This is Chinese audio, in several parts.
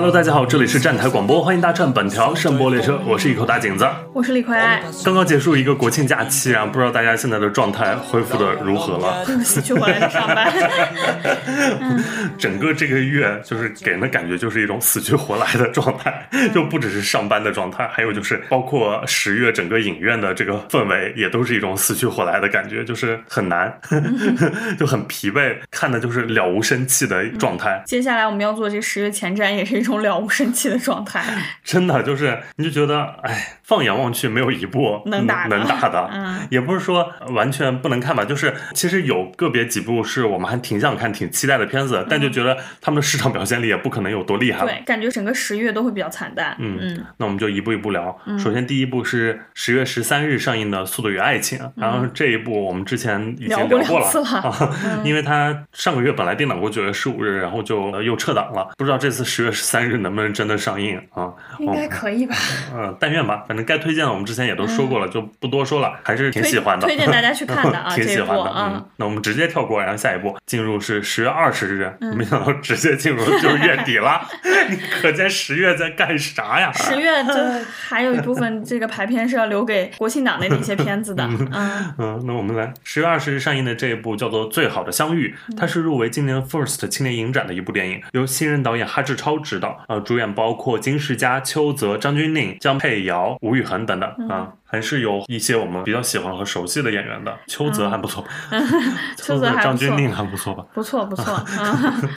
Hello，大家好，这里是站台广播，欢迎搭乘本条声波列车，我是一口大井子。我是李逵，刚刚结束一个国庆假期啊，不知道大家现在的状态恢复的如何了？死去活来的上班，整个这个月就是给人的感觉就是一种死去活来的状态，就不只是上班的状态，还有就是包括十月整个影院的这个氛围也都是一种死去活来的感觉，就是很难，就很疲惫，看的就是了无生气的状态。接下来我们要做这十月前瞻，也是一种了无生气的状态。真的就是，你就觉得，哎，放眼望去没有一部能打的能打的，嗯也不是说完全不能看吧，就是其实有个别几部是我们还挺想看、挺期待的片子，但就觉得他们的市场表现力也不可能有多厉害了。对，感觉整个十月都会比较惨淡。嗯嗯，那我们就一步一步聊。首先，第一部是十月十三日上映的《速度与爱情》，然后这一部我们之前已经聊过了啊，因为它上个月本来定档过九月十五日，然后就呃又撤档了，不知道这次十月十三日能不能真的上映啊？应该可以吧？嗯，但愿吧，反正该推荐的我们之前也都说过了，就不多说了，还是挺喜欢的，推荐大家去看的啊 挺喜欢的。嗯，那我们直接跳过，然后下一步进入是十月二十日，没想到直接进入就是月底了，你可见十月在干啥呀？十月就还有一部分这个排片是要留给国庆档的一些片子的。嗯，嗯，那我们来十月二十日上映的这一部叫做《最好的相遇》，它是入围今年 FIRST 青年影展的一部电影，由新人导演哈志超执导，呃，主演包括金世佳、邱泽、张钧甯、江佩瑶、吴宇恒等等啊。还是有一些我们比较喜欢和熟悉的演员的，邱泽还不错，邱泽还不错张钧甯还不错吧？不错不错。嗯，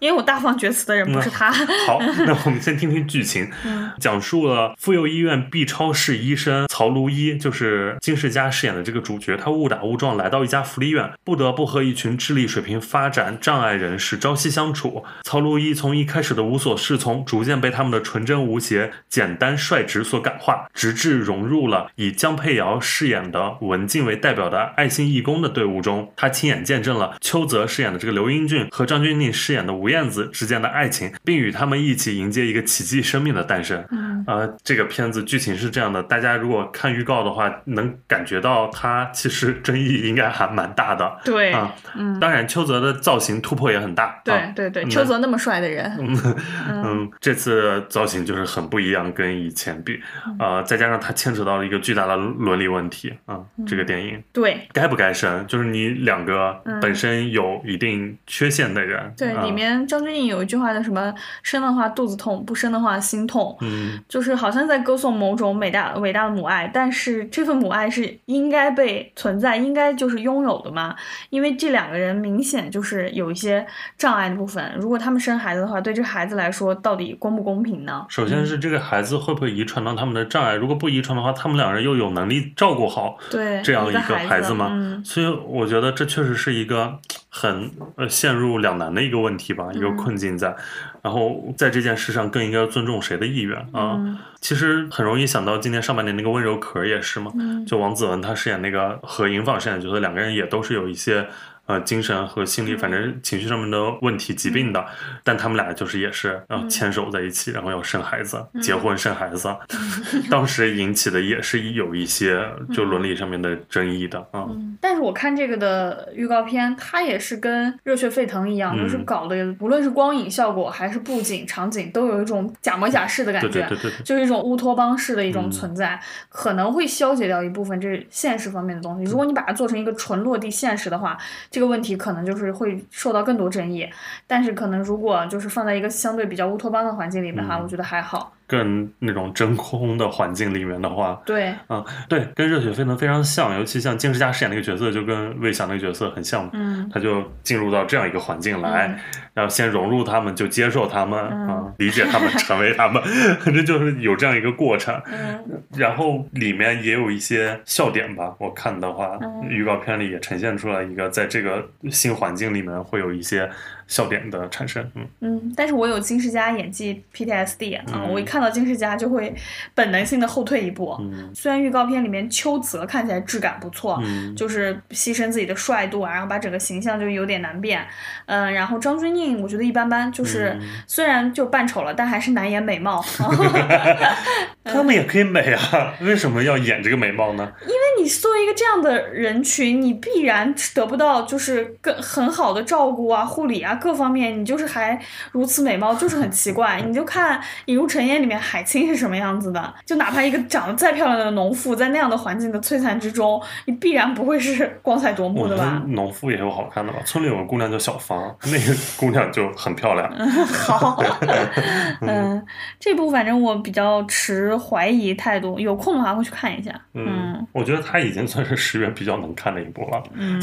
因为我大放厥词的人不是他。好，那我们先听听剧情，讲述了妇幼医院 B 超室医生曹卢一，就是金世佳饰演的这个主角，他误打误撞来到一家福利院，不得不和一群智力水平发展障碍人士朝夕相处。曹卢一从一开始的无所适从，逐渐被他们的纯真无邪、简单率直所感化，直至融入了以江佩瑶饰演的文静为代表的爱心义工的队伍中。他亲眼见证了邱泽饰演的这个刘英俊和张钧甯饰演的吴燕子之间的爱情，并与他们一起迎接一个奇迹生命的诞生。嗯，呃，这个片子剧情是这样的，大家如果看预告的话，能感觉到它其实争议应该还蛮大的。对，啊，嗯，当然邱泽的造型突破也很大。对啊对对，嗯邱泽那么帅的人，嗯，这次造型就是很不一样，跟以前比，嗯呃，再加上他牵扯到了一个巨大的伦理问题啊、这个电影。对。该不该生，就是你两个嗯。本身有一定缺陷的人，对，啊。里面张钧甯有一句话叫什么“生的话肚子痛，不生的话心痛”，嗯，就是好像在歌颂某种伟大伟大的母爱，但是这份母爱是应该被存在，应该就是拥有的嘛？因为这两个人明显就是有一些障碍的部分，如果他们生孩子的话，对这孩子来说到底公不公平呢？首先是这个孩子会不会遗传到他们的障碍，如果不遗传的话，他们两人又有能力照顾好对，这样一个孩孩子吗？嗯，所以我觉得这确实是一个很呃陷入两难的一个问题吧，一个嗯困境在。然后在这件事上更应该尊重谁的意愿啊？嗯其实很容易想到今年上半年那个温柔壳也是嘛，嗯就王子文他饰演那个和尹昉饰演的角色，两个人也都是有一些。呃，精神和心理，反正情绪上面的问题、疾病的，但他们俩就是也是要牵手在一起，然后要生孩子、结婚生孩子，当时引起的也是有一些就伦理上面的争议的啊。嗯，但是我看这个的预告片，它也是跟《热血沸腾》一样，嗯就是搞的，无论是光影效果还是布景场景，都有一种假模假式的感觉。对对对对对。就是一种乌托邦式的一种嗯存在，可能会消解掉一部分这现实方面的东西。如果你把它做成一个纯落地现实的话，这个问题可能就是会受到更多争议。但是可能如果就是放在一个相对比较乌托邦的环境里面哈，嗯我觉得还好。更那种真空的环境里面的话，对，啊，对，跟热血沸腾非常像，尤其像金世佳饰演那个角色，就跟魏翔那个角色很像。嗯他就进入到这样一个环境来，嗯然后先融入他们，就接受他们、嗯啊，理解他们，成为他们，反正就是有这样一个过程。嗯然后里面也有一些笑点吧，我看的话，嗯预告片里也呈现出来一个在这个新环境里面会有一些笑点的产生。嗯，嗯，但是我有金世佳演技 PTSD 啊，嗯我一看到金世佳就会本能性的后退一步。嗯虽然预告片里面邱泽看起来质感不错，嗯就是牺牲自己的帅度啊，然后把整个形象就有点难变。嗯，然后张钧甯我觉得一般般，就是嗯虽然就扮丑了，但还是难掩美貌。他们也可以美啊，为什么要演这个美貌呢？因为你作为一个这样的人群，你必然得不到就是更很好的照顾啊、护理啊，各方面你就是还如此美貌，就是很奇怪。你就看《引入尘烟》里面海清是什么样子的，就哪怕一个长得再漂亮的农妇，在那样的环境的摧残之中，你必然不会是 光彩夺目的吧？农妇也有好看的吧。村里有个姑娘叫小芳，那个姑娘就很漂亮。好，嗯，这部反正我比较持怀疑态度，有空的话会去看一下。嗯我觉得她已经算是十月比较能看的一部了。嗯，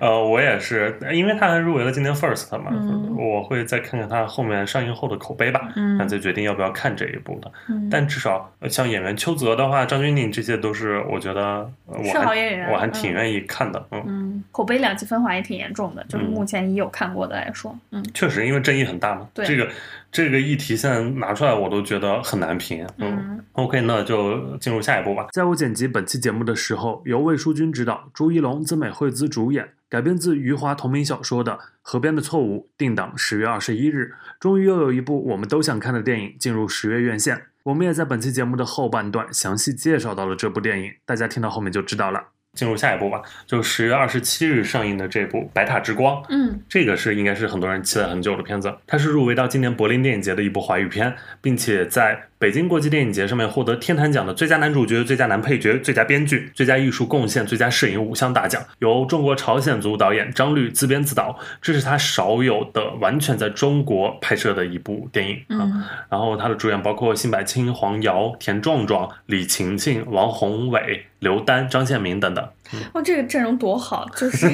呃，我也是，因为他还入围了今年 First 嘛，嗯我会再看看他后面上映后的口碑吧，嗯然后再决定要不要看这一部的。嗯但至少呃像演员邱泽的话，张钧甯这些都是我觉得呃我是好还演员我还挺嗯愿意看的。嗯，嗯，口碑两极分化也挺严重的，就是嗯目前已有看过的来说，嗯确实，因为争议很大嘛，对这个这个议题现在拿出来，我都觉得很难评。嗯 OK，那就进入下一步吧。在我剪辑本期节目的时候，由魏淑君执导，朱一龙、曾美惠孜主演，改编自余华同名小说的《河边的错误》，定档十月二十一日。终于又有一部我们都想看的电影进入十月院线。我们也在本期节目的后半段详细介绍到了这部电影，大家听到后面就知道了。进入下一步吧，就十月二十七日上映的这部《白塔之光》。嗯这个是应该是很多人期待很久的片子，它是入围到今年柏林电影节的一部华语片，并且在北京国际电影节上面获得天坛奖的最佳男主角、最佳男配角、最佳编剧、最佳艺术贡献、最佳摄影五项大奖，由中国朝鲜族导演张律自编自导，这是他少有的完全在中国拍摄的一部电影啊。然后他的主演包括辛柏青、黄瑶、田壮壮、李晴晴、王宏伟、刘丹、张宪民等等。哇，这个阵容多好，就是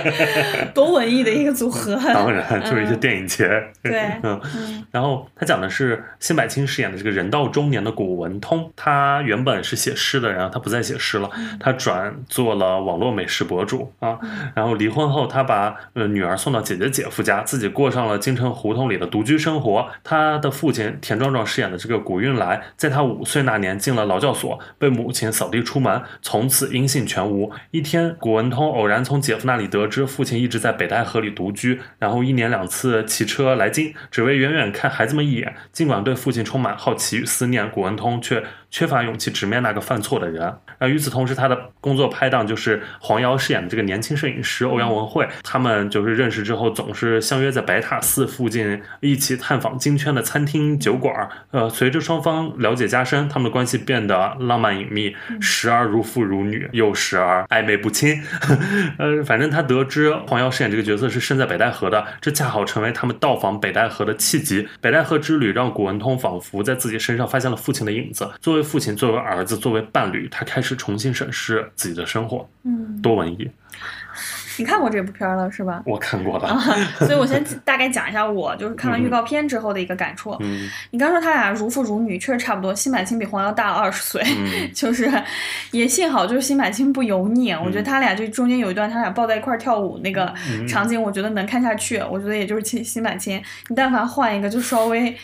多文艺的一个组合。当然，就是一些电影节。对嗯。嗯然后他讲的是辛柏青饰演的这个人到中年的古文通，他原本是写诗的，然后他不再写诗了，他转做了网络美食博主啊。然后离婚后，他把呃女儿送到姐姐姐夫家，自己过上了京城胡同里的独居生活。他的父亲田壮壮饰演的这个古运来，在他五岁那年进了劳教所，被母亲扫地出门，从此音信全无。一天，古文通偶然从姐夫那里得知父亲一直在北戴河里独居，然后一年两次骑车来京，只为远远看孩子们一眼。尽管对父亲充满好奇与思念，古文通却缺乏勇气直面那个犯错的人。那与此同时，他的工作拍档就是黄瑶饰演的这个年轻摄影师欧阳文慧，他们就是认识之后总是相约在白塔寺附近一起探访京圈的餐厅酒馆。呃，随着双方了解加深，他们的关系变得浪漫隐秘，时而如父如女，又时而暧昧不清。呃，反正他得知黄瑶饰演这个角色是身在北戴河的，这恰好成为他们到访北戴河的契机。北戴河之旅让古文通仿佛在自己身上发现了父亲的影子。作为父亲，作为儿子，作为伴侣，他开始重新审视自己的生活。嗯，多文艺，你看过这部片儿了是吧？我看过了。所以我先大概讲一下我就是看完预告片之后的一个感触。嗯你刚说他俩如父如女，确实差不多。辛柏青比黄瑶大了二十岁，嗯 就是也幸好就是辛柏青不油腻。我觉得他俩就中间有一段他俩抱在一块儿跳舞那个嗯场景，我觉得能看下去。我觉得也就是辛辛柏青，你但凡换一个，就稍微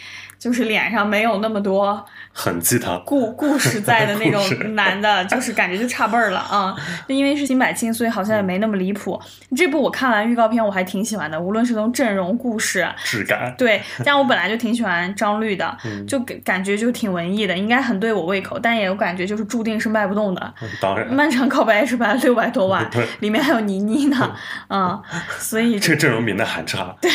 就是脸上没有那么多很鸡汤。故故事在的那种男的，就是感觉就差辈儿了啊。就因为是新百青，所以好像也没那么离谱。这部我看完预告片，我还挺喜欢的，无论是从阵容、故事，质感，对，但我本来就挺喜欢张律的，嗯就感感觉就挺文艺的，应该很对我胃口，但也有感觉就是注定是卖不动的。当然，漫长告白是吧？六百多万 对，里面还有倪妮呢，嗯，所以这个阵容比那还差。对，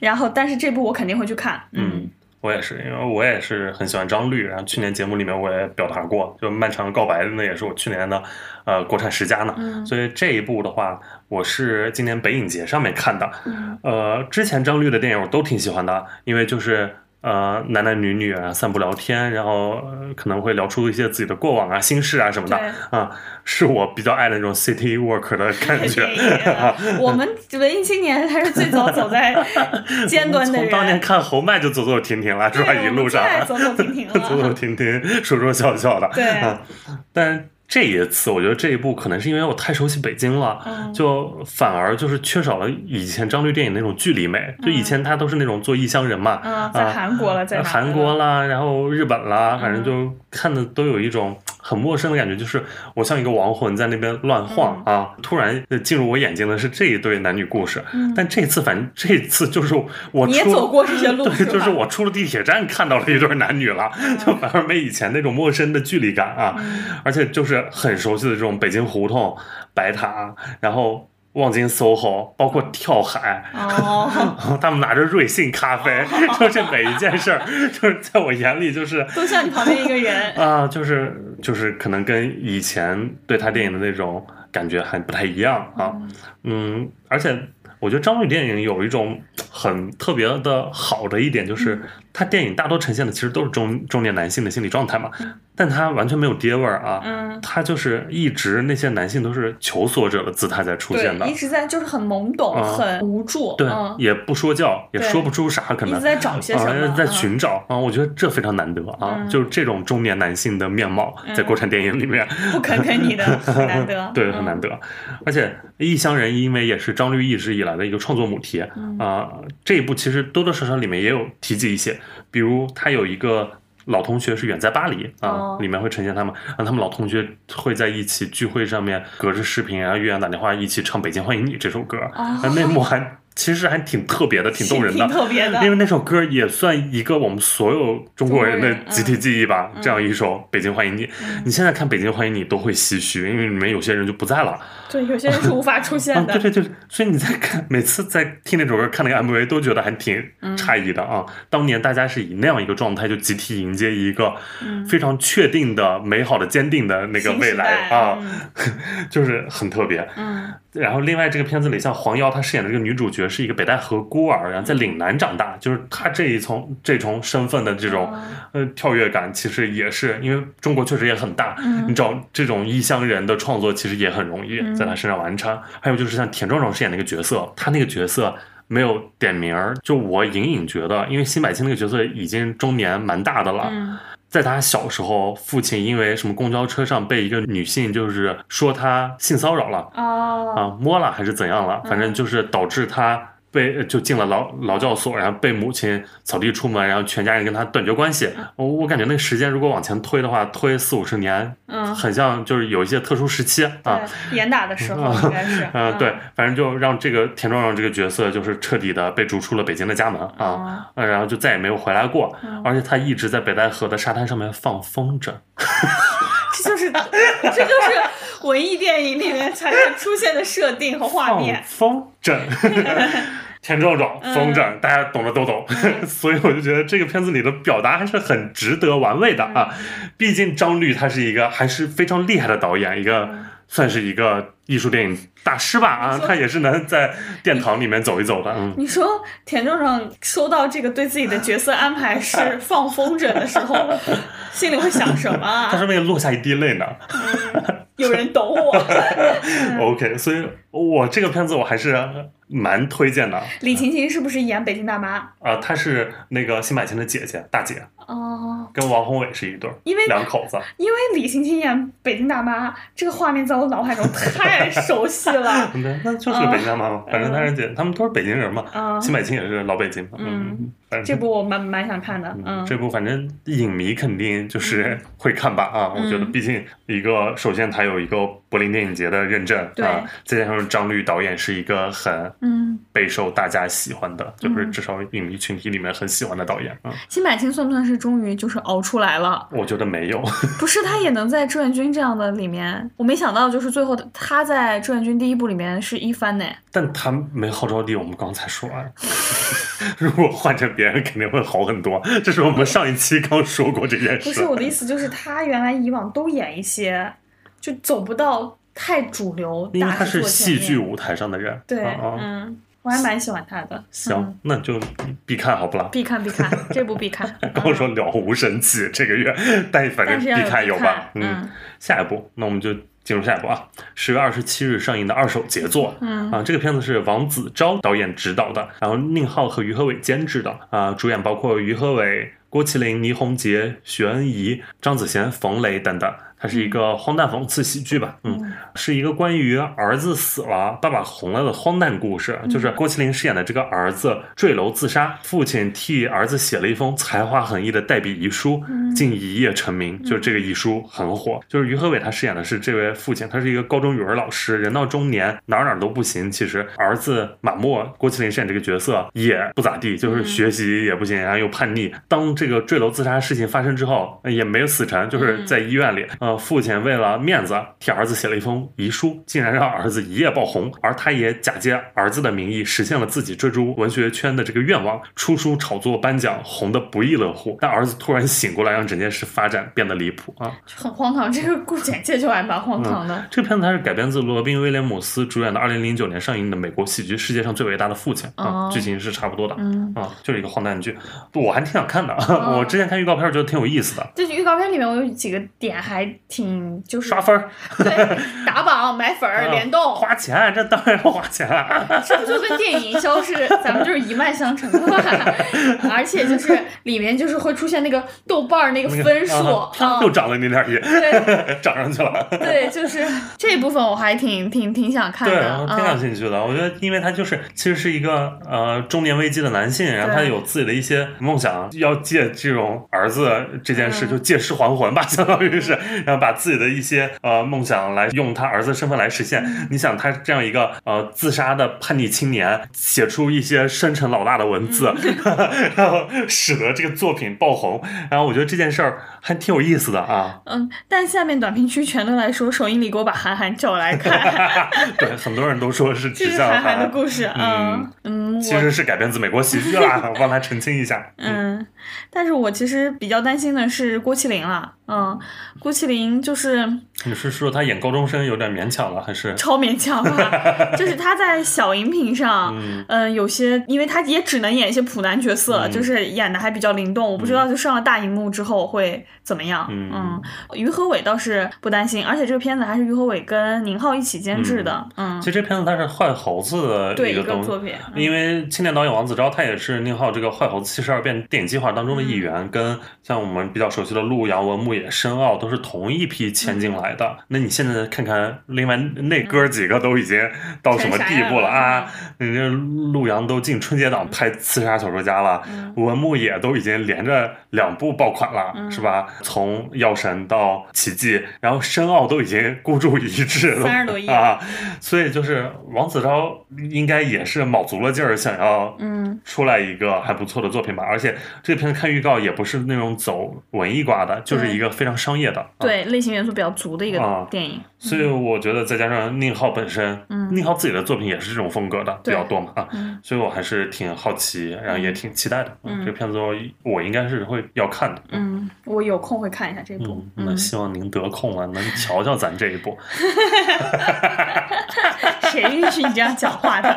然后但是这部我肯定会去看，嗯，我也是，因为我也是很喜欢张律，然后去年节目里面我也表达过，就《漫长的告白》那也是我去年的呃国产十佳呢，嗯所以这一部的话，我是今年北影节上面看的，嗯呃，之前张律的电影我都挺喜欢的，因为就是。呃，男男女女啊，散步聊天，然后、呃可能会聊出一些自己的过往啊、心事啊什么的啊，是我比较爱的那种 city work 的感觉。对 我们文艺青年还是最早走在 尖端的人，从当年看侯麦就走走停停了，是吧？一路上走走停停走走停停，说说笑笑的。对啊，但这一次，我觉得这一部可能是因为我太熟悉北京了，嗯就反而就是缺少了以前张律电影那种距离美。就以前他都是那种做异乡人嘛，嗯，在韩国了，在韩国，啦，然后日本啦，反正嗯就看的都有一种很陌生的感觉，就是我像一个亡魂在那边乱晃啊，突然呃进入我眼睛的是这一对男女故事，嗯但这次反正这次就是我出你也走过这些路，对，就是我出了地铁站看到了一对男女了，就反而没以前那种陌生的距离感啊，嗯而且就是很熟悉的这种北京胡同、白塔，然后。望京 SOHO，包括跳海，哦，他们拿着瑞幸咖啡，就是每一件事儿，就是在我眼里就是都像你旁边一个人。啊，就是就是可能跟以前对他电影的那种感觉还不太一样啊，嗯，而且我觉得张宇电影有一种很特别的好的一点，就是他电影大多呈现的其实都是中中年男性的心理状态嘛，但他完全没有爹味儿啊，嗯，他就是一直那些男性都是求索者的姿态在出现的，一，直在就是很懵懂、嗯很无助，对，嗯，也不说教，也说不出啥可能一直。在找些什么，啊，在嗯寻找啊，我觉得这非常难得啊，嗯就是这种中年男性的面貌，在国产电影里面，不肯肯你的很难得，对，嗯很难得。而且《异乡人》因为也是张律一直以来的一个创作母题啊、嗯这一部其实多多少少里面也有提及一些，比如他有一个。老同学是远在巴黎啊，哦里面会呈现他们，然后他们老同学会在一起聚会上面隔着视频，然后岳阳打电话一起唱《北京欢迎你》这首歌，哦啊那幕还其实还挺特别的，挺动人的。挺。特别的，因为那首歌也算一个我们所有中国人的集体记忆吧，嗯。这样一首《北京欢迎你》，你现在看《北京欢迎你》都会唏嘘，因为里面有些人就不在了。对，有些人是无法出现啊，的，对对对，所以你在看，每次在听那首歌、看那个 MV，都觉得还挺嗯。诧异的啊。当年大家是以那样一个状态，就集体迎接一个嗯。非常确定的、美好的、坚定的那个未来啊，嗯。就是很特别。嗯然后另外这个片子里，像黄瑶她饰演的这个女主角是一个北戴河孤儿，然后在岭南长大，就是她这一从这重身份的这种、哦呃跳跃感，其实也是因为中国确实也很大，嗯你找这种异乡人的创作其实也很容易在她身上完成。还有就是像田壮壮饰演那个角色，他那个角色。没有点名儿，就我隐隐觉得，因为辛柏青那个角色已经中年蛮大的了，嗯在他小时候，父亲因为什么公交车上被一个女性就是说他性骚扰了，哦，啊，摸了还是怎样了，反正就是导致他被就进了劳劳教所，然后被母亲扫地出门，然后全家人跟他断绝关系。我我感觉那个时间如果往前推的话，推四五十年，嗯，很像就是有一些特殊时期啊。严打的时候应该是，嗯，对，反正就让这个田壮壮这个角色就是彻底的被逐出了北京的家门啊，哦呃然后就再也没有回来过，嗯而且他一直在北戴河的沙滩上面放风筝。这就是这就是文艺电影里面才会出现的设定和画面。放风筝，田壮壮，风筝，大家懂的都懂。所以我就觉得这个片子里的表达还是很值得玩味的啊。毕竟张律他是一个还是非常厉害的导演，一个算是一个艺术电影大师吧啊，他也是能在殿堂里面走一走的。嗯，你说田壮壮收到这个对自己的角色安排是 放风筝的时候，心里会想什么他是为了落下一滴泪呢。有人懂我。OK，所以我这个片子我还是蛮推荐的。李晴晴是不是演北京大妈？啊，她是那个辛柏青的姐姐，大姐，哦，跟王宏伟是一对儿，因为两口子。因为李晴晴演北京大妈这个画面在我脑海中太熟悉了。对，那就是个北京大妈嘛，反正她是姐，他们都是北京人嘛。嗯，辛柏青也是老北京嘛，嗯，这部我蛮蛮想看的。嗯，这部反正影迷肯定就是会看吧啊，我觉得嗯毕竟一个首先它有一个柏林电影节的认证对啊，再加上张律导演是一个很嗯，备受大家喜欢的，就是嗯至少影迷群体里面很喜欢的导演啊，金百青算不算是终于就是熬出来了？我觉得没有，不是，他也能在志愿军这样的里面，我没想到就是最后他在志愿军第一部里面是一番呢。但他没号召力，我们刚才说完。如果换成别人，肯定会好很多。这是我们上一期刚说过这件事。不是我的意思，就是他原来以往都演一些，就走不到太主流因为他是。戏剧舞台上的人。对，嗯，我还蛮喜欢他的。行嗯，那就必看好不啦？必看必看，这部必看。刚说了无神奇这个月，但反正必看有吧？看嗯下一部，那我们就进入下一部啊。十月二十七日上映的二手杰作，嗯啊，这个片子是王子昭导演执导的，然后宁浩和于和伟监制的，啊，主演包括于和伟、郭麒麟、倪虹洁、徐恩怡、张子贤、冯雷等等。它是一个荒诞讽刺喜剧吧，嗯，是一个关于儿子死了、爸爸红了的荒诞故事。就是郭麒麟饰演的这个儿子坠楼自杀，父亲替儿子写了一封才华横溢的代笔遗书，竟一夜成名。就是这个遗书很火。就是于和伟他饰演的是这位父亲，他是一个高中语文老师，人到中年哪儿哪儿都不行。其实儿子马默，郭麒麟饰演这个角色也不咋地，就是学习也不行，然后又叛逆。当这个坠楼自杀事情发生之后，呃也没有死成，就是在医院里。呃，父亲为了面子替儿子写了一封遗书，竟然让儿子一夜爆红，而他也假借儿子的名义实现了自己追逐文学圈的这个愿望，出书炒作颁奖，红得不亦乐乎。但儿子突然醒过来，让整件事发展变得离谱啊！很荒唐，这个故简介就还蛮荒唐的。这个片子它是改编自罗宾威廉姆斯主演的2009年上映的美国喜剧《世界上最伟大的父亲》啊，剧情是差不多的啊，就是一个荒诞剧，我还挺想看的。我之前看预告片觉得挺有意思的。就是预告片里面我有几个点还挺就是刷分儿，对，打榜买粉儿联动，花钱，这当然要花钱。这 不就跟电影营销是咱们就是一脉相承的嘛？而且就是里面就是会出现那个豆瓣儿那个分数，又涨了零点一，对，涨上去了。对，就是这部分我还挺挺挺想看的，挺感兴趣的。我觉得，因为他就是其实是一个呃中年危机的男性，然后他有自己的一些梦想，要借这种儿子这件事就借尸还魂吧，相当于是，然后把自己的一些呃梦想来用他儿子身份来实现。你想他这样一个呃自杀的叛逆青年，写出一些深沉老辣的文字，然后使得这个作品爆红。然后我觉得这件事儿还挺有意思的啊。嗯，但下面短评区全都来说首映礼给我把韩寒叫来看。对，很多人都说是指向韩寒的故事。嗯嗯，其实是改编自美国喜剧啦，我帮他澄清一下。嗯，但是我其实比较担心的是郭麒麟了。嗯，郭麒麟就是，你是说他演高中生有点勉强了，还是超勉强啊？就是他在小荧屏上，嗯，有些，因为他也只能演一些普男角色，就是演的还比较灵动。我不知道就上了大荧幕之后会怎么样。嗯，于和伟倒是不担心，而且这个片子还是于和伟跟宁浩一起监制的。嗯，其实这片子它是坏猴子的一个作品，因为青年导演王子昭他也是宁浩这个坏猴子七十二变电影计划当中的一员，跟像我们比较熟悉的陆阳文牧。野申奥都是同一批签进来的，那你现在看看，另外那哥几个都已经到什么地步了啊？人家陆阳都进春节档拍《刺杀小说家》了，文牧野都已经连着两部爆款了，是吧？从《药神》到《奇迹》，然后申奥都已经孤注一掷了，三十多亿啊！所以就是王子昭应该也是卯足了劲儿，想要嗯出来一个还不错的作品吧。而且这片子看预告也不是那种走文艺挂的，就是一个。非常商业的，对类型元素比较足的一个电影，所以我觉得再加上宁浩本身，宁浩自己的作品也是这种风格的比较多嘛啊，所以我还是挺好奇，然后也挺期待的。这个片子我应该是会要看的。嗯，我有空会看一下这部。那希望您得空了能瞧瞧咱这一部。谁允许你这样讲话的？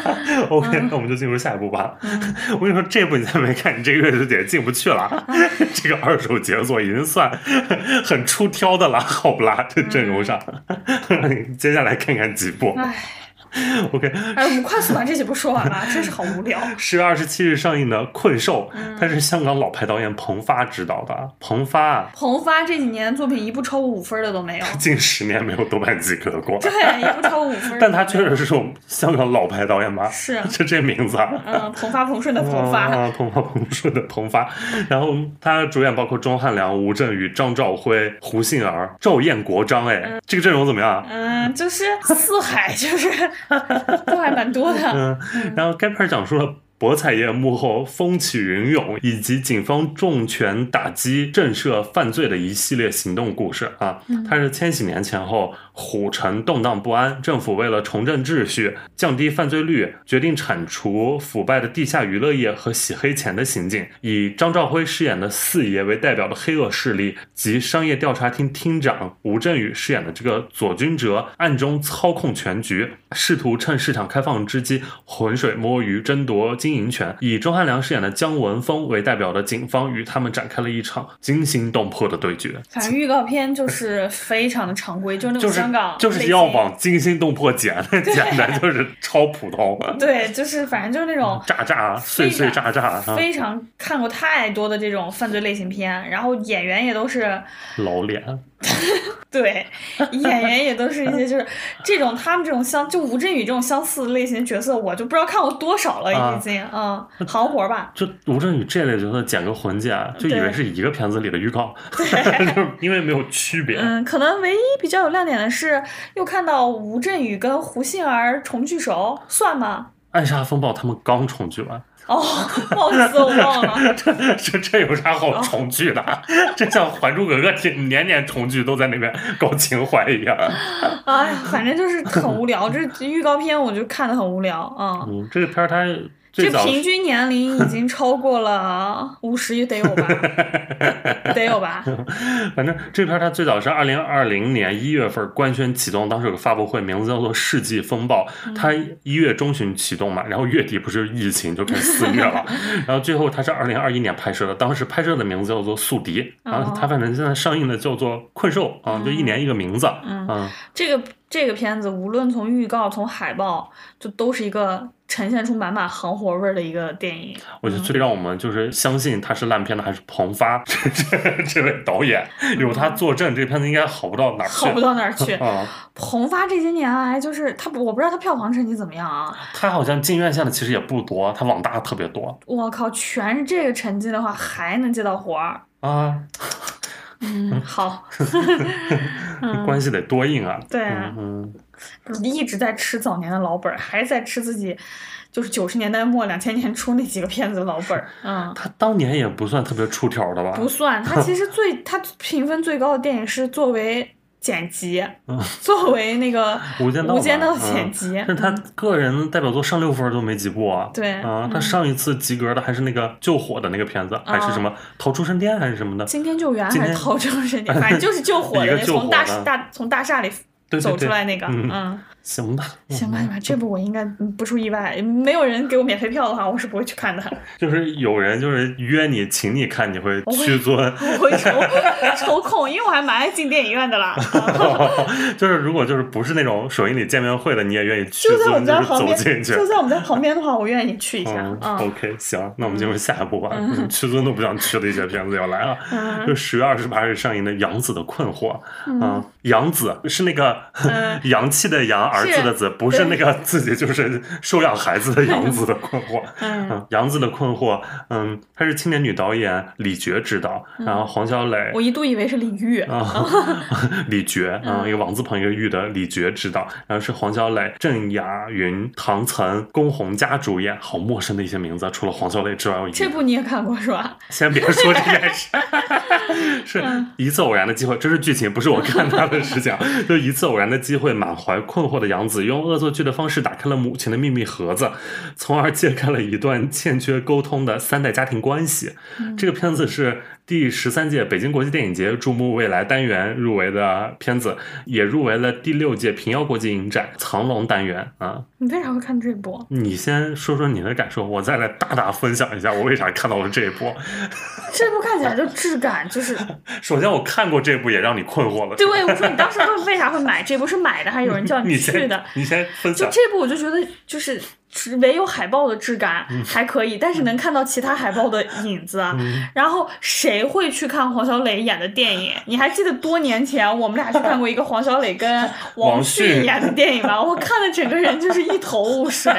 OK，那我们就进入下一步吧。我跟你说，这部你再没看，你这个月就得进不去了。这个二手杰作已经算很出挑的了，好不啦？这阵容上，接下来看看几部。OK，哎，我们快速把这几部说完吧，真是好无聊。十月二十七日上映的《困兽》，它是香港老牌导演彭发执导的。彭发，彭发这几年作品一部超过五分的都没有，近十年没有豆瓣及格过。对，一部超过五分。但他确实是种香港老牌导演吧？是，就这名字啊。嗯，彭发彭顺的彭发，彭发彭顺的彭发。然后他主演包括钟汉良、吴镇宇、张兆辉、胡杏儿、赵彦国、张哎，这个阵容怎么样？嗯，就是四海，就是。都还蛮多的。嗯，然后该片讲述了。博彩业幕后风起云涌，以及警方重拳打击震慑犯罪的一系列行动故事啊！它是千禧年前后，虎城动荡不安，政府为了重振秩序、降低犯罪率，决定铲除腐败的地下娱乐业和洗黑钱的行径。以张兆辉饰演的四爷为代表的黑恶势力及商业调查厅厅长吴镇宇饰演的这个左军哲，暗中操控全局，试图趁市场开放之机浑水摸鱼，争夺。经营权以钟汉良饰演的姜文峰为代表的警方与他们展开了一场惊心动魄的对决。反正预告片就是非常的常规，就那种香港，就是要往惊心动魄剪，简单就是超普通。对，就是反正就是那种炸炸碎碎炸炸，非常看过太多的这种犯罪类型片，然后演员也都是老脸。对，演员也都是一些就是这种他们这种相就吴镇宇这种相似类型角色，我就不知道看过多少了已经啊，行活吧。就吴镇宇这类角色剪个混剪，就以为是一个片子里的预告，因为没有区别。嗯，可能唯一比较有亮点的是，又看到吴镇宇跟胡杏儿重聚首，算吗？暗杀风暴他们刚重聚完。哦，貌似我忘了。这这这有啥好重聚的？这像《还珠格格》天年年重聚，都在那边搞情怀一样。哎呀，反正就是很无聊。这预告片我就看的很无聊啊。嗯，这个片儿它最这平均年龄已经超过了 五十，得有吧？得有吧？反正这片儿它最早是二零二零年一月份官宣启动，当时有个发布会，名字叫做《世纪风暴》。它一月中旬启动嘛，然后月底不是疫情就开始肆虐了，然后最后它是二零二一年拍摄的，当时拍摄的名字叫做《宿敌》，然后它反正现在上映的叫做《困兽》啊，就一年一个名字，嗯这个这个片子，无论从预告、从海报，就都是一个呈现出满满行活味儿的一个电影。我觉得最让我们就是相信他是烂片的还是彭发这这这位导演，有他坐镇，这片子应该好不到哪儿去。好不到哪儿 去。啊、彭发这些年来，就是他，我不知道他票房成绩怎么样啊。他好像进院线的其实也不多，他网大特别多我靠，全是这个成绩的话，还能接到活儿。啊，嗯，好，嗯关系得多硬啊。对嗯，一直在吃早年的老本儿，还在吃自己就是九十年代末两千年初那几个片子的老本儿。嗯，他当年也不算特别出挑的吧？不算，他其实最他评分最高的电影是作为剪辑，嗯作为那个无间道无间道剪辑。但他个人代表作上六分都没几部啊。对啊，他嗯上一次及格的还是那个救火的那个片子，还是什么逃出生天还是什么的。惊天救援还是逃生神殿，反正就是救火 的那，从大大从大厦里走出来那个，嗯。嗯，行吧，行吧，行吧，这部我应该嗯不出意外，没有人给我免费票的话，我是不会去看的，就是有人就是约你，请你看，你会屈尊。我会抽抽空，因为我还蛮爱进电影院的啦。啊 就是如果就是不是那种首映礼见面会的，你也愿意去就在我们家旁边，走进去。就在我们家旁边的话，我愿意去一下。，OK，行，那我们进入下一步吧。嗯屈尊都不想去的一些片子要来了，嗯就十月二十八日上映的《杨子的困惑》啊，杨子是那个嗯洋气的洋，儿子的子，不是那个 自己就是收养孩子的 杨子的困惑。嗯嗯，杨子的困惑，嗯，她是青年女导演李珏执导，然后黄小磊我一度以为是李玉。啊，李珏啊，一个王字旁一个玉的李珏执导，然后是黄小磊、郑雅云、唐岑、龚宏嘉主演，好陌生的一些名字啊，除了黄小磊之外，我这部你也看过是吧？先别说这件事，是一次偶然的机会，这是剧情，不是我看他的事情啊。就一次偶然的机会，满怀困惑的杨子用恶作剧的方式打开了母亲的秘密盒子，从而揭开了一段欠缺沟通的三代家庭关系。这个片子是第十三届北京国际电影节注目未来单元入围的片子，也入围了第六届平遥国际影展藏龙单元啊。你为啥会看这部？你先说说你的感受，我再来大大分享一下我为啥看到了这一部。这部看起来就质感就是，首先，我看过这部，也让你困惑了。对，我说你当时会为啥会买这部？是买的还是有人叫 你去的？，你先分享。就这部我就觉得就是。只唯有海报的质感嗯还可以，但是能看到其他海报的影子啊。然后谁会去看黄小磊演的电影？你还记得多年前我们俩去看过一个黄小磊跟 王王迅迅演的电影吗？我看的整个人就是一头雾水。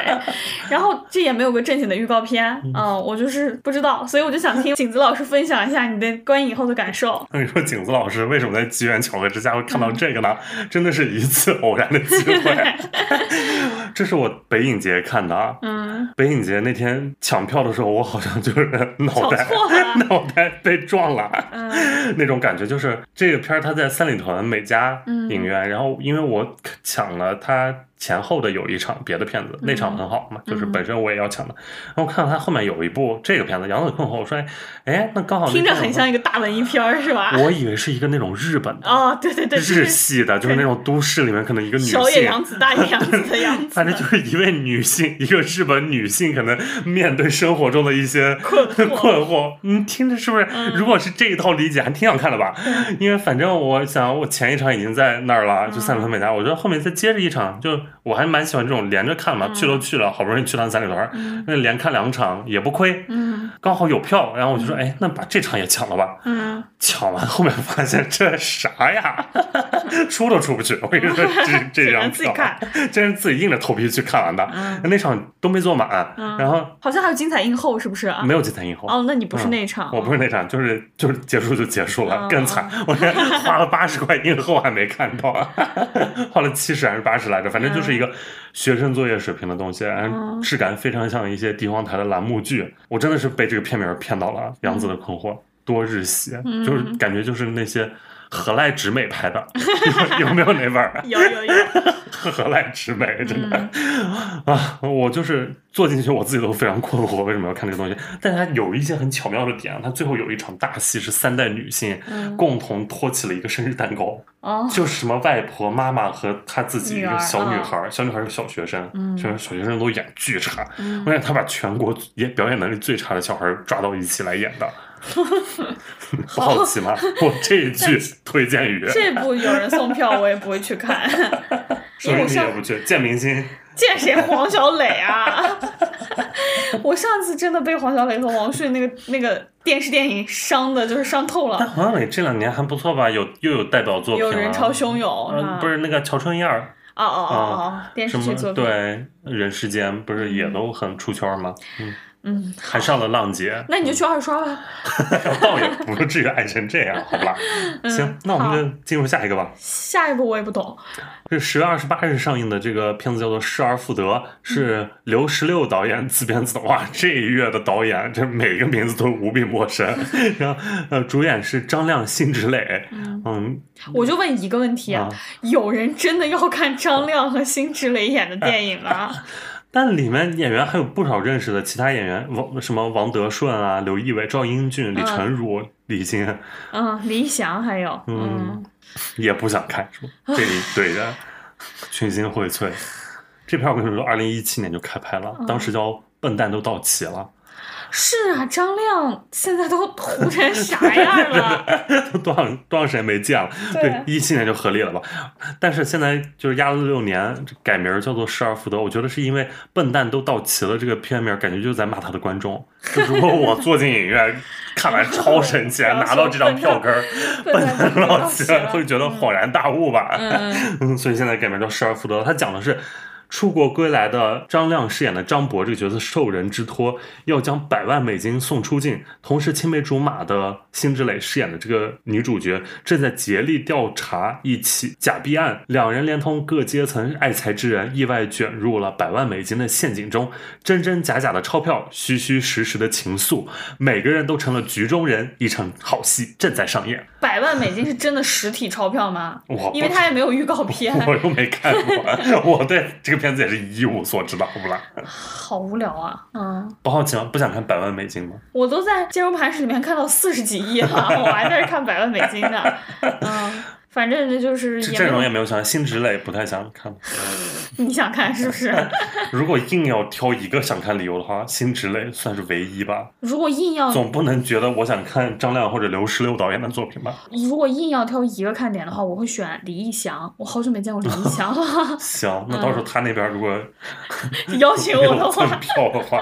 然后这也没有个正经的预告片，嗯，我就是不知道，所以我就想听景子老师分享一下你的观影后的感受。那你说景子老师为什么在机缘巧合之下会看到这个呢？真的是一次偶然的机会。这是我北影节看的啊。嗯，北影节那天抢票的时候，我好像就是 脑袋 脑袋被撞了，嗯 那种感觉。就是这个片儿它在三里屯美嘉嗯影院，然后因为我抢了它前后的有一场别的片子，那场很好嘛，就是本身我也要抢的。然后我看到他后面有一部这个片子《杨子困惑》，我说哎哎，那刚好听着很像一个大文艺片儿是吧？我以为是一个那种日本的、哦，对对对，日系的，就是那种都市里面可能一个女小野性。洋子、大野洋子的样子。反正就是一位女性，一个日本女性，可能面对生活中的一些困惑 困惑，嗯，听着是不是？如果是这一套理解，还挺想看的吧？因为反正我想，我前一场已经在那儿了，就三里屯美嘉，我觉得后面再接着一场，就我还蛮喜欢这种连着看嘛，去都去了，好不容易去趟三里屯，那连看两场也不亏，嗯刚好有票，然后我就说，哎，那把这场也抢了吧。嗯，抢完后面发现这啥呀，出都出不去。我跟你说，这 这只张票看，真是自己硬着头皮去看完的。嗯那场都没坐满，然后好像还有精彩映后，是不是啊？没有精彩映后。哦，那你不是那一场？我不是那场，就是就是结束就结束了，嗯更惨。我这花了八十块映后还没看到，花了七十还是八十来着，反正就是一个学生作业水平的东西，然后质感非常像一些地方台的栏目剧。我真的是被这个片名骗到了，《杨子的困惑》多日系，就是感觉就是那些。何赖直美拍的，有 没有那味儿？有 有有。何 赖直美真的啊，我就是坐进去，我自己都非常困惑，为什么要看这个东西？但是它有一些很巧妙的点，它最后有一场大戏是三代女性共同托起了一个生日蛋糕，就是什么外婆、妈妈和她自己一个小女孩，小女孩是小学生，小小学生都演巨差，我感觉他把全国演表演能力最差的小孩抓到一起来演的。不好奇吗？我这一句推荐语，这部有人送票，我也不会去看。你也不去见明星？见谁？黄小磊啊！我上次真的被黄小磊和王迅那个那个电视电影伤的，就是伤透了。但黄小磊这两年还不错吧？有又有代表作品，有人潮汹涌，不是那个乔春燕儿。哦哦哦哦，电视剧作品对人世间不是也都很出圈吗？嗯。嗯，还上了浪姐，那你就去二刷吧。倒也不至于爱成这样，好吧？行，那我们就进入下一个吧。下一部我也不懂。是十月二十八日上映的这个片子叫做《失而复得》，是刘十六导演自编自导。哇，这一月的导演，这每个名字都无比陌生。然后，呃，主演是张亮、辛芷蕾。嗯，我就问一个问题啊，有人真的要看张亮和辛芷蕾演的电影吗？但里面演员还有不少认识的其他演员，王什么王德顺啊、刘仪伟、赵英俊、李成儒、李菁，嗯，李翔还有，嗯，也不想看，是吧？这一 堆人群星荟萃，这片我跟你说，二零一七年就开拍了，当时叫笨蛋都到齐了。是啊，张亮现在都糊成啥样了？都多少多长时间没见了？对，一七年就合力了吧？但是现在就是压了六年，改名叫做失而复得。我觉得是因为笨蛋都到齐了这个片名，感觉就是在骂他的观众。就如果我坐进影院看完超神奇，拿到这张票根，笨蛋都到齐了，会觉得恍然大悟吧？嗯，所以现在改名叫失而复得。他讲的是。出国归来的张亮饰演的张博这个角色受人之托，要将百万美金送出境。同时，青梅竹马的辛芷蕾饰演的这个女主角正在竭力调查一起假币案，两人连同各阶层爱财之人，意外卷入了百万美金的陷阱中。真真假假的钞票，虚虚实实的情愫，每个人都成了局中人。一场好戏正在上演。百万美金是真的实体钞票吗？我因为他也没有预告片，我又没看过。我对这个。片子也是一无所知，的，好不啦？好无聊啊！嗯，不好奇吗？不想看百万美金吗？我都在金融盘史里面看到四十几亿了，我还在这看百万美金呢。嗯。反正这就是阵容也没有想，辛芷蕾不太想看。你想看是不是？如果硬要挑一个想看理由的话，辛芷蕾算是唯一吧。如果硬要，总不能觉得我想看张亮或者刘十六导演的作品吧？如果硬要挑一个看点的话，我会选李义祥。我好久没见过李义祥了。行，那到时候他那边如果邀请我的话，票的话，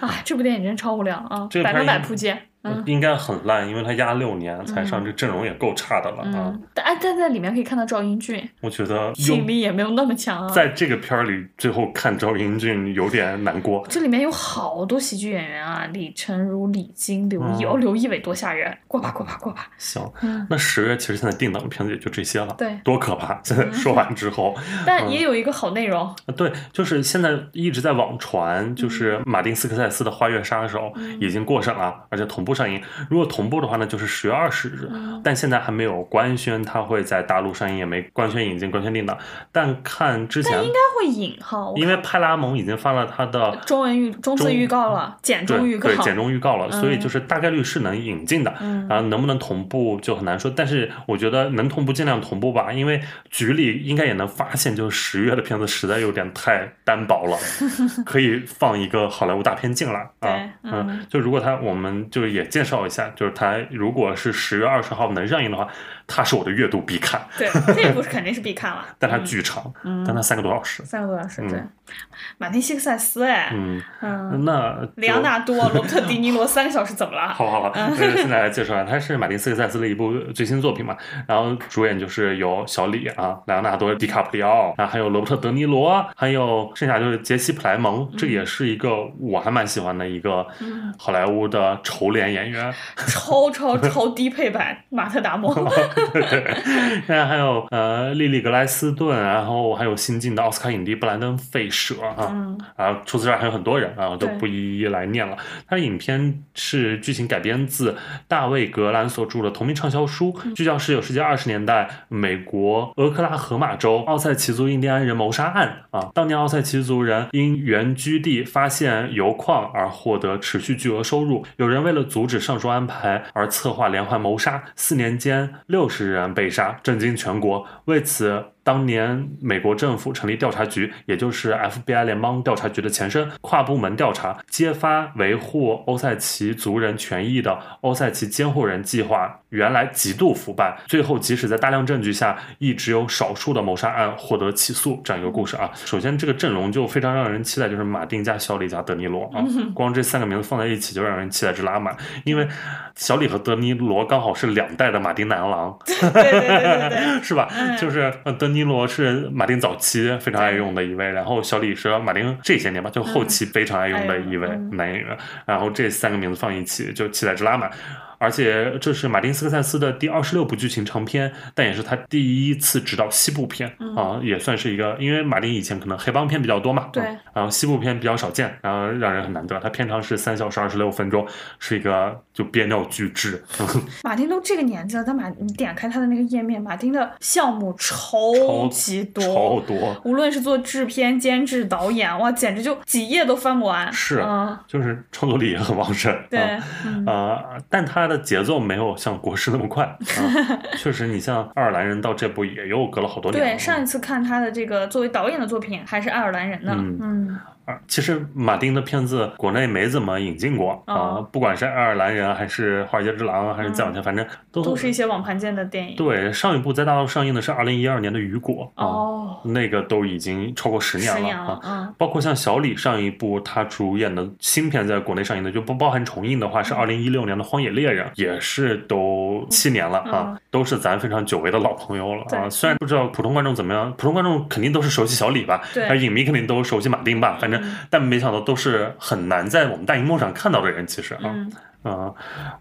啊，这部电影真超无聊啊，百分百扑街。应该很烂，因为他压六年才上，这阵容也够差的了啊！但但在里面可以看到赵英俊，我觉得吸引力也没有那么强啊。在这个片儿里，最后看赵英俊有点难过。这里面有好多喜剧演员啊，李成儒、李菁、刘毅哦，刘仪伟多吓人！过吧过吧过吧。行，那十月其实现在定档的片子也就这些了，对，多可怕！现在说完之后，但也有一个好内容。对，就是现在一直在网传，就是马丁斯科塞斯的《花月杀手》已经过审了，而且同步上映。如果同步的话呢，就是十月二十日，但现在还没有官宣它会在大陆上映，也没官宣引进、官宣定档。但看之前，但应该会引哈，因为派拉蒙已经发了它的中文预中字预告了，简中预告，对简中预告了，所以就是大概率是能引进的。然后能不能同步就很难说，但是我觉得能同步尽量同步吧，因为局里应该也能发现，就是十月的片子实在有点太单薄了，可以放一个好莱坞大片进来啊。嗯，就如果他，我们就也介绍一下。就是它，如果是十月二十号能上映的话，它是我的阅读必看。对，这部肯定是必看了。但它巨长，但它三个多小时。三个多小时，对。马丁·西克塞斯，哎，嗯嗯，那里昂纳多·罗伯特·迪尼罗三个小时怎么了？好好好，现在来介绍一下，他是马丁·西克塞斯的一部最新作品嘛。然后主演就是有小李啊，莱昂纳多·迪卡普里奥，然后还有罗伯特·德尼罗，还有剩下就是杰西·普莱蒙，这也是一个我还蛮喜欢的一个好莱坞的丑脸演演员，超超超低配版马特达蒙。现在还有呃莉莉格莱斯顿，然后还有新晋的奥斯卡影帝布兰登费舍啊，嗯啊，除此之外还有很多人啊，我都不一一来念了。他的影片是剧情改编自大卫格兰所著的同名畅销书，嗯聚焦十九世纪二十年代美国俄克拉荷马州奥塞奇族印第安人谋杀案啊。当年奥塞奇族人因原居地发现油矿而获得持续巨额收入，有人为了阻止上述安排而策划连环谋杀，四年间六十人被杀，震惊全国。为此，当年美国政府成立调查局，也就是 FBI 联邦调查局的前身，跨部门调查，揭发维护欧塞奇族人权益的欧塞奇监护人计划原来极度腐败，最后即使在大量证据下，亦只有少数的谋杀案获得起诉，这样一个故事啊。首先，这个阵容就非常让人期待，就是马丁加小李加德尼罗啊，光这三个名字放在一起就让人期待值拉满，因为小李和德尼罗刚好是两代的马丁男郎。对对对对对，是吧？嗯就是呃，德尼罗是马丁早期非常爱用的一位，然后小李是马丁这些年吧，就后期非常爱用的一位男演员，然后这三个名字放一起就期待值拉满。而且这是马丁斯科塞斯的第二十六部剧情长片，但也是他第一次执导西部片、嗯啊，也算是一个，因为马丁以前可能黑帮片比较多嘛，对嗯然后西部片比较少见，然后让人很难得。它片长是三小时二十六分钟，是一个就憋尿巨制，马丁都这个年纪了，但马你点开他的那个页面，马丁的项目超级多，超多。无论是做制片、监制、导演，哇，简直就几页都翻不完。是嗯，就是创作力也很旺盛，对呃，但它的节奏没有像国师那么快啊。确实，你像爱尔兰人到这部也又隔了好多年。对，上一次看他的这个作为导演的作品还是爱尔兰人呢。嗯嗯啊，其实马丁的片子国内没怎么引进过啊、哦不管是爱尔兰人还是华尔街之狼，还是再往前，反正都都是一些网盘见的电影。对。上一部在大陆上映的是二零一二年的《雨果》啊，哦，那个都已经超过十年了啊十年了，。嗯包括像小李上一部他主演的新片在国内上映的，就不包含重映的话，是嗯二零一六年的《荒野猎人》，也是都七年了啊，嗯都是咱非常久违的老朋友了啊。虽然不知道普通观众怎么样，普通观众肯定都是熟悉小李吧，对而影迷肯定都熟悉马丁吧，反正、嗯但没想到都是很难在我们大荧幕上看到的人，其实啊。嗯啊、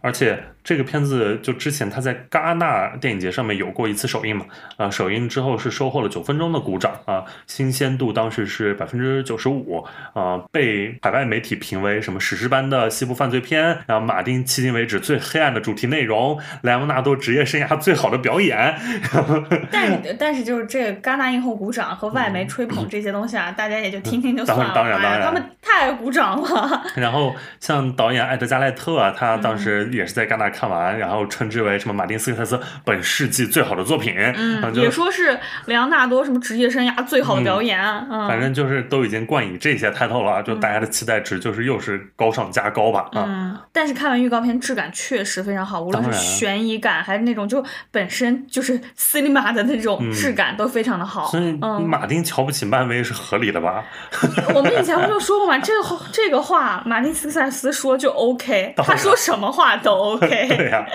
而且这个片子就之前他在戛纳电影节上面有过一次首映嘛，啊、首映之后是收获了九分钟的鼓掌啊、新鲜度当时是百分之九十五，啊，被海外媒体评为什么史诗般的西部犯罪片，然后马丁迄今为止最黑暗的主题内容，莱昂纳多职业生涯最好的表演，但是但是就是这个戛纳映后鼓掌和外媒吹捧这些东西啊，大家也就听听就算了。当然当然哎呀他们太鼓掌了。然后像导演艾德加赖特啊，他当时也是在戛纳看完，然后称之为什么马丁斯科塞斯本世纪最好的作品，嗯，也说是莱昂纳多什么职业生涯最好的表演。嗯，反正就是都已经冠以这些 title 了，就大家的期待值就是又是高上加高吧啊。嗯，但是看完预告片，质感确实非常好，无论是悬疑感还是那种就本身就是 cinema 的那种质感都非常的好。所以嗯，马丁瞧不起漫威是合理的吧？我们以前不就说过嘛，这个这个话马丁斯科塞斯说就 OK，他说什么话都 OK。对呀、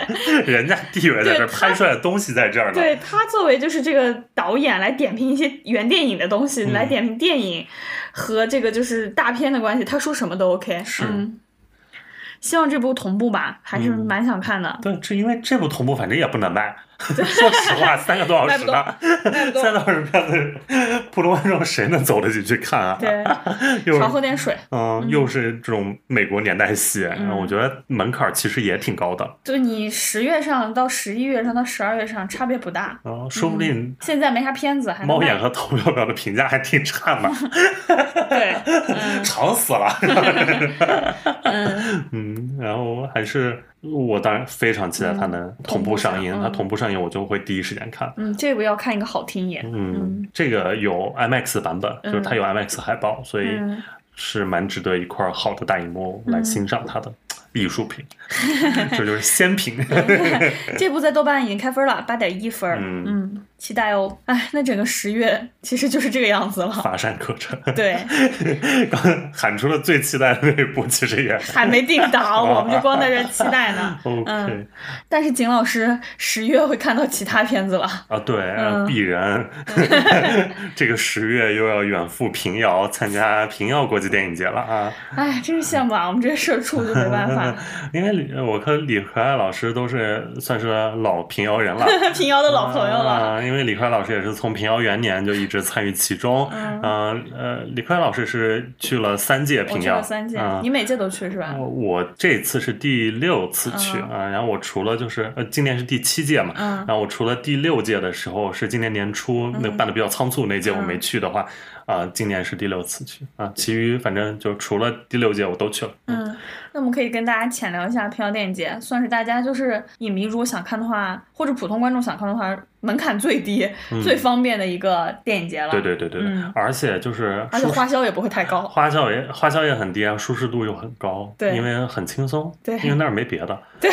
人家地位在这儿，拍出来的东西在这儿呢。对他作为就是这个导演来点评一些原电影的东西，嗯来点评电影和这个就是大片的关系，他说什么都 OK。是嗯，希望这部同步吧，还是嗯蛮想看的。对，这因为这部同步反正也不能卖。说实话，三个多小时呢，卖不动三个多小时片子，普通观众谁能走得进去看啊？对，少喝点水。嗯，又是这种美国年代戏，嗯我觉得门槛其实也挺高的。就你十月上到十一月上到十二月上差别不大，嗯，说不定现在没啥片子，还猫眼和投票表的评价还挺差嘛，对，嗯长死了。嗯，嗯，然后还是我当然非常期待它能同步上映，它同步上映我就会第一时间看。嗯，这部要看一个好听一点。嗯，这个有 IMAX 版本，就是它有 IMAX 海报，所以嗯是蛮值得一块好的大荧幕来欣赏它的 艺术品，这就是仙品。这部在豆瓣已经开分了，八点一分。嗯嗯，期待哦。哎，那整个十月其实就是这个样子了。乏善可陈。对，刚喊出了最期待的那一部，其实也还没定档，我们就光在这期待呢。OK 嗯但是景老师十月会看到其他片子了。啊，对，嗯鄙人这个十月又要远赴平遥参加平遥国际电影节了啊！哎，真是羡慕啊！我们这些社畜就没办办法。因为李我和李可爱老师都是算是老平遥人了，平遥的老朋友了。啊，因为李可爱老师也是从平遥元年就一直参与其中。嗯呃呃，李可爱老师是去了三届平遥，了三届，嗯你每届都去是吧？我我这次是第六次去嗯啊、然后我除了就是呃，今年是第七届嘛，嗯然后我除了第六届的时候是今年年初那办的比较仓促那届我没去的话，啊、今年是第六次去啊、其余反正就除了第六届我都去了。嗯，那我们可以跟大家浅聊一下平遥电影节，算是大家就是影迷如果想看的话，或者普通观众想看的话，门槛最低、最方便的一个电影节了。嗯对对对对。而且就是而且花销也不会太高。花销也花销也很低啊，舒适度又很高，对。因为很轻松，对。因为那儿没别的，对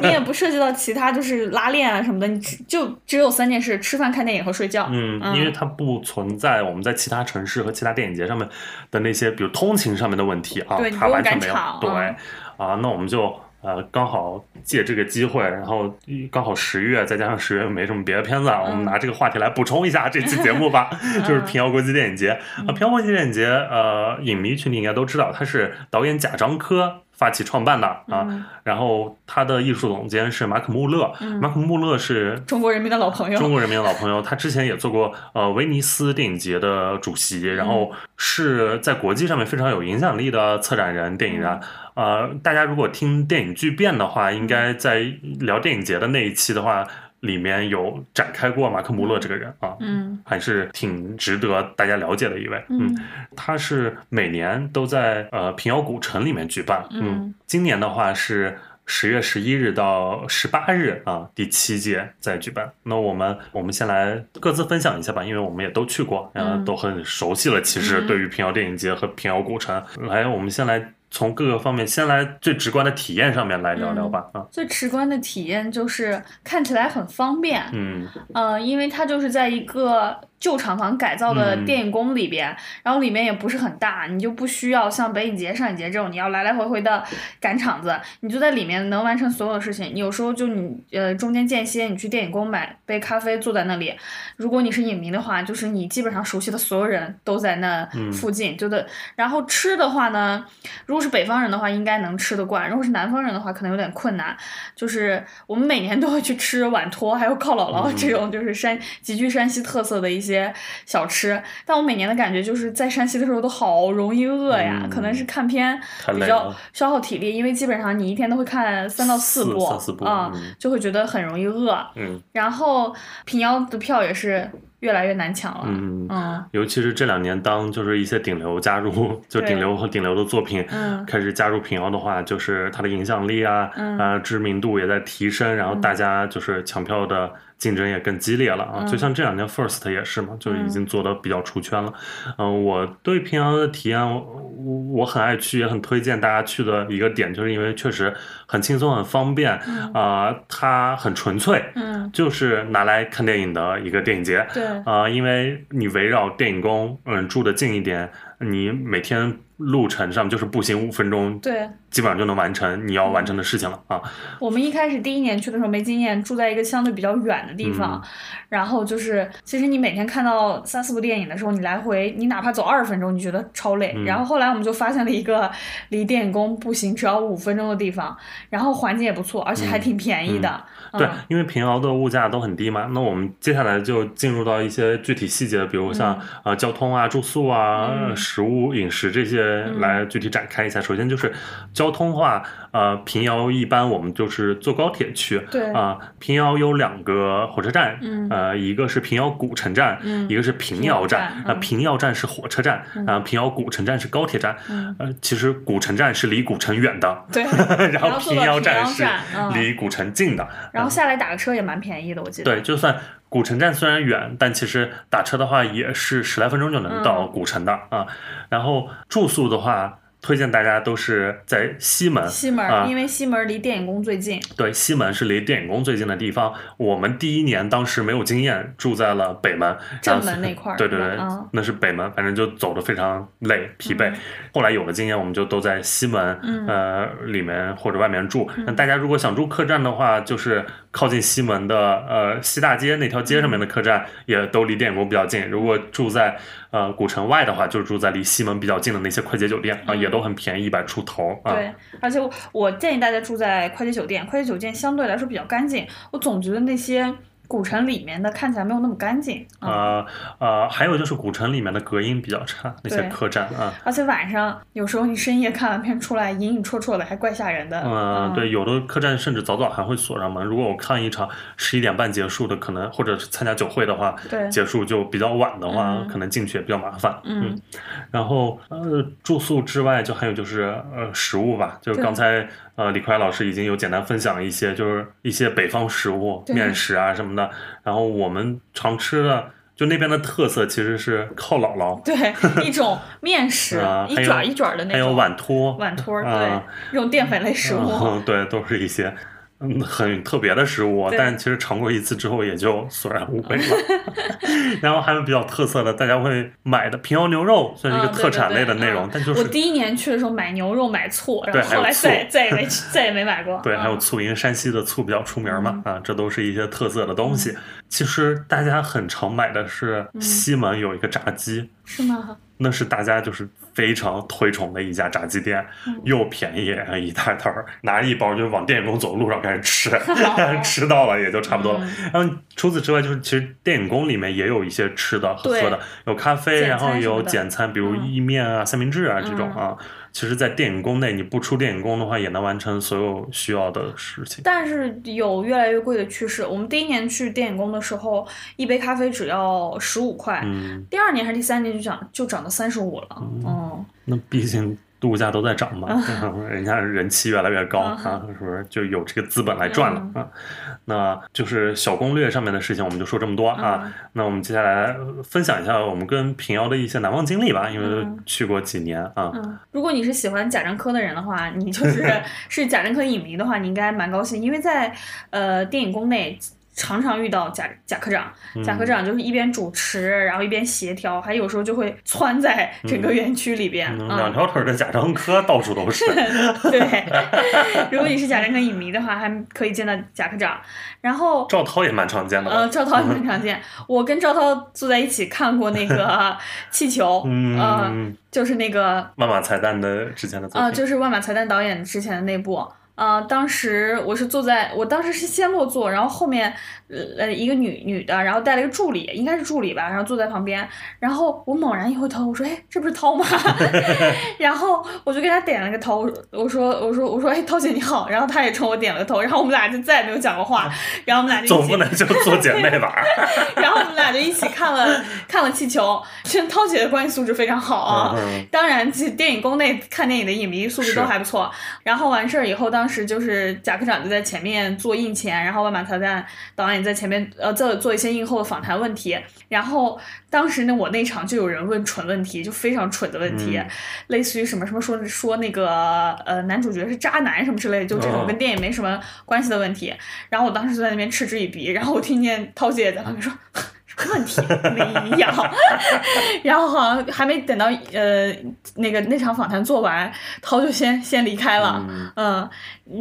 你也不涉及到其他就是拉练啊什么的，你只就只有三件事：吃饭、看电影和睡觉。嗯，因为它不存在我们在其他城市和其他电影节上面的那些，比如通勤上面的问题啊对，它完全没有。对。嗯。啊，那我们就呃刚好借这个机会，然后刚好十月，再加上十月没什么别的片子，啊，我们拿这个话题来补充一下这期节目吧，就是平遥国际电影节啊。平遥国际电影节，呃，影迷群体应该都知道，它是导演贾樟柯。发起创办的啊，嗯然后他的艺术总监是马可穆勒，马可穆勒是中国人民的老朋友。中国人民的老朋友，他之前也做过呃威尼斯电影节的主席，然后是在国际上面非常有影响力的策展人、电影人。呃，大家如果听电影巨变的话，应该在聊电影节的那一期的话。里面有展开过马克·穆勒这个人啊，嗯还是挺值得大家了解的一位。嗯他是每年都在呃平遥古城里面举办。嗯今年的话是十月十一日到十八日啊，第七届在举办。那我们我们先来各自分享一下吧，因为我们也都去过，然后嗯都很熟悉了。其实嗯对于平遥电影节和平遥古城，来，我们先来从各个方面，先来最直观的体验上面来聊聊吧。啊，最直观的体验就是看起来很方便，嗯呃，因为它就是在一个旧厂房改造的嗯电影宫里边，然后里面也不是很大，你就不需要像北影节、上影节这种你要来来回回的赶场子，你就在里面能完成所有的事情。你有时候就你呃中间间歇，你去电影宫买杯咖啡，坐在那里。如果你是影迷的话，就是你基本上熟悉的所有人都在那嗯附近，就的。然后吃的话呢，如果是北方人的话，应该能吃得惯；如果是南方人的话，可能有点困难。就是我们每年都会去吃碗托，还有靠姥姥嗯这种就是山极具山西特色的一些小吃。但我每年的感觉就是在山西的时候都好容易饿呀，嗯可能是看片比较消耗体力，因为基本上你一天都会看三到四四部三四部啊、嗯就会觉得很容易饿。嗯然后平遥的票也是越来越难抢了。嗯。嗯尤其是这两年，当就是一些顶流加入，就顶流和顶流的作品，嗯开始加入平遥的话，就是它的影响力啊，嗯啊、知名度也在提升，然后大家就是抢票的竞争也更激烈了啊。嗯就像这两年 First 也是嘛，就已经做的比较出圈了。嗯、我对平遥的体验，我我很爱去，也很推荐大家去的一个点，就是因为确实很轻松、很方便，啊、它很纯粹，嗯，就是拿来看电影的一个电影节。对，啊、因为你围绕电影宫，嗯，住的近一点，你每天路程上就是步行五分钟，对。基本上就能完成你要完成的事情了啊。我们一开始第一年去的时候没经验，住在一个相对比较远的地方，嗯然后就是其实你每天看到三四部电影的时候，你来回你哪怕走二十分钟，你觉得超累。嗯然后后来我们就发现了一个离电影宫步行只要五分钟的地方，然后环境也不错，而且还挺便宜的。嗯对嗯，因为平遥的物价都很低嘛，那我们接下来就进入到一些具体细节，比如像、呃交通啊、住宿啊、嗯食物、饮食这些来具体展开一下。首先就是交通话，呃，平遥一般我们就是坐高铁去，对啊、平遥有两个火车站，嗯呃，一个是平遥古城站，嗯一个是平遥站。平遥站呃，嗯平遥站是火车站，啊、平遥古城站是高铁站。嗯呃，其实古城站是离古城远的，对，然后平遥站是离古城近的。然后下来打个车也蛮便宜的，我记得。对，就算古城站虽然远，但其实打车的话也是十来分钟就能到嗯古城的、啊。然后住宿的话，推荐大家都是在西门。西门，啊因为西门离电影宫最近。对，西门是离电影宫最近的地方。我们第一年当时没有经验，住在了北门，正门那块儿对对对，嗯那是北门，反正就走的非常累疲惫。嗯后来有了经验，我们就都在西门，嗯呃，里面或者外面住。那大家如果想住客栈的话，就是靠近西门的呃西大街那条街上面的客栈，也都离电影宫比较近。如果住在呃古城外的话，就住在离西门比较近的那些快捷酒店啊，也都很便宜，一百出头啊。对，而且我建议大家住在快捷酒店，快捷酒店相对来说比较干净。我总觉得那些。古城里面的看起来没有那么干净啊啊，还有就是古城里面的隔音比较差，那些客栈啊。而且晚上有时候你深夜看完片出来，隐隐绰绰的，还怪吓人的。嗯，对，有的客栈甚至早早还会锁上门。如果我看一场十一点半结束的，可能或者是参加酒会的话，对，结束就比较晚的话，可能进去也比较麻烦。嗯，然后呃，住宿之外，就还有就是呃，食物吧，就是刚才。呃，李逵老师已经有简单分享一些，就是一些北方食物、面食啊什么的。然后我们常吃的，就那边的特色其实是靠姥姥。对，一种面 食，一卷一卷的那种。还有碗托。碗托，对，这种淀粉类食物。对，都是一些。嗯，很特别的食物，但其实尝过一次之后也就索然无味了。然后还有比较特色的，大家会买的平遥牛肉，算是一个特产类的内容。但就是我第一年去的时候买牛肉买醋，然后后来再再也没再也没买过。对，还有醋，因为山西的醋比较出名嘛，啊，这都是一些特色的东西。其实大家很常买的是西门有一个炸鸡，是吗？那是大家就是非常推崇的一家炸鸡店，又便宜，一大袋儿，拿一包就往电影宫走路上开始吃，吃到了也就差不多了。然后除此之外，就是其实电影宫里面也有一些吃的喝的，有咖啡，然后有简餐，比如意面啊、三明治啊这种啊。其实，在电影宫内，你不出电影宫的话，也能完成所有需要的事情。但是有越来越贵的趋势。我们第一年去电影宫的时候，一杯咖啡只要十五块。嗯。第二年还是第三年就涨，就涨到三十五了。嗯。那毕竟。物价都在涨嘛，人家人气越来越高啊，是不是就有这个资本来赚了啊？那就是小攻略上面的事情，我们就说这么多啊。那我们接下来分享一下我们跟平遥的一些难忘经历吧，因为去过几年啊。如果你是喜欢贾樟柯的人的话，你就是 是贾樟柯影迷的话，你应该蛮高兴，因为在呃电影宫内。常常遇到贾贾科长，贾科长就是一边主持，然后一边协调，还有时候就会窜在整个园区里边，两条腿的贾樟柯到处都是。对，如果你是贾樟柯影迷的话，还可以见到贾科长。然后赵涛也蛮常见的。呃，赵涛也蛮常见。我跟赵涛坐在一起看过那个 气球，嗯，就是那个万马才旦的之前的啊，就是万马才旦导演之前的那部。呃，当时我是坐在，我当时是先落座，然后后面呃一个女女的，然后带了一个助理，应该是助理吧，然后坐在旁边，然后我猛然一回头，我说，哎，这不是涛吗？然后我就给他点了个头，我说，我说，我说，哎，涛姐你好，然后他也冲我点了个头，然后我们俩就再也没有讲过话，然后我们俩就总不能就做姐妹吧？然后我们俩就一起看了 看了气球，跟涛姐的关系素质非常好啊，当然，其实电影宫内看电影的影迷素质都还不错，然后完事儿以后当。时就是贾科长就在前面做映前，然后万马才旦导演在前面呃做做一些映后的访谈问题。然后当时呢，我那场就有人问蠢问题，就非常蠢的问题，类似于什么什么说说那个呃男主角是渣男什么之类的，就这种跟电影没什么关系的问题。然后我当时就在那边嗤之以鼻，然后我听见涛姐在旁边说。问题没有，然后好像还没等到呃那个那场访谈做完，涛就先先离开了。嗯，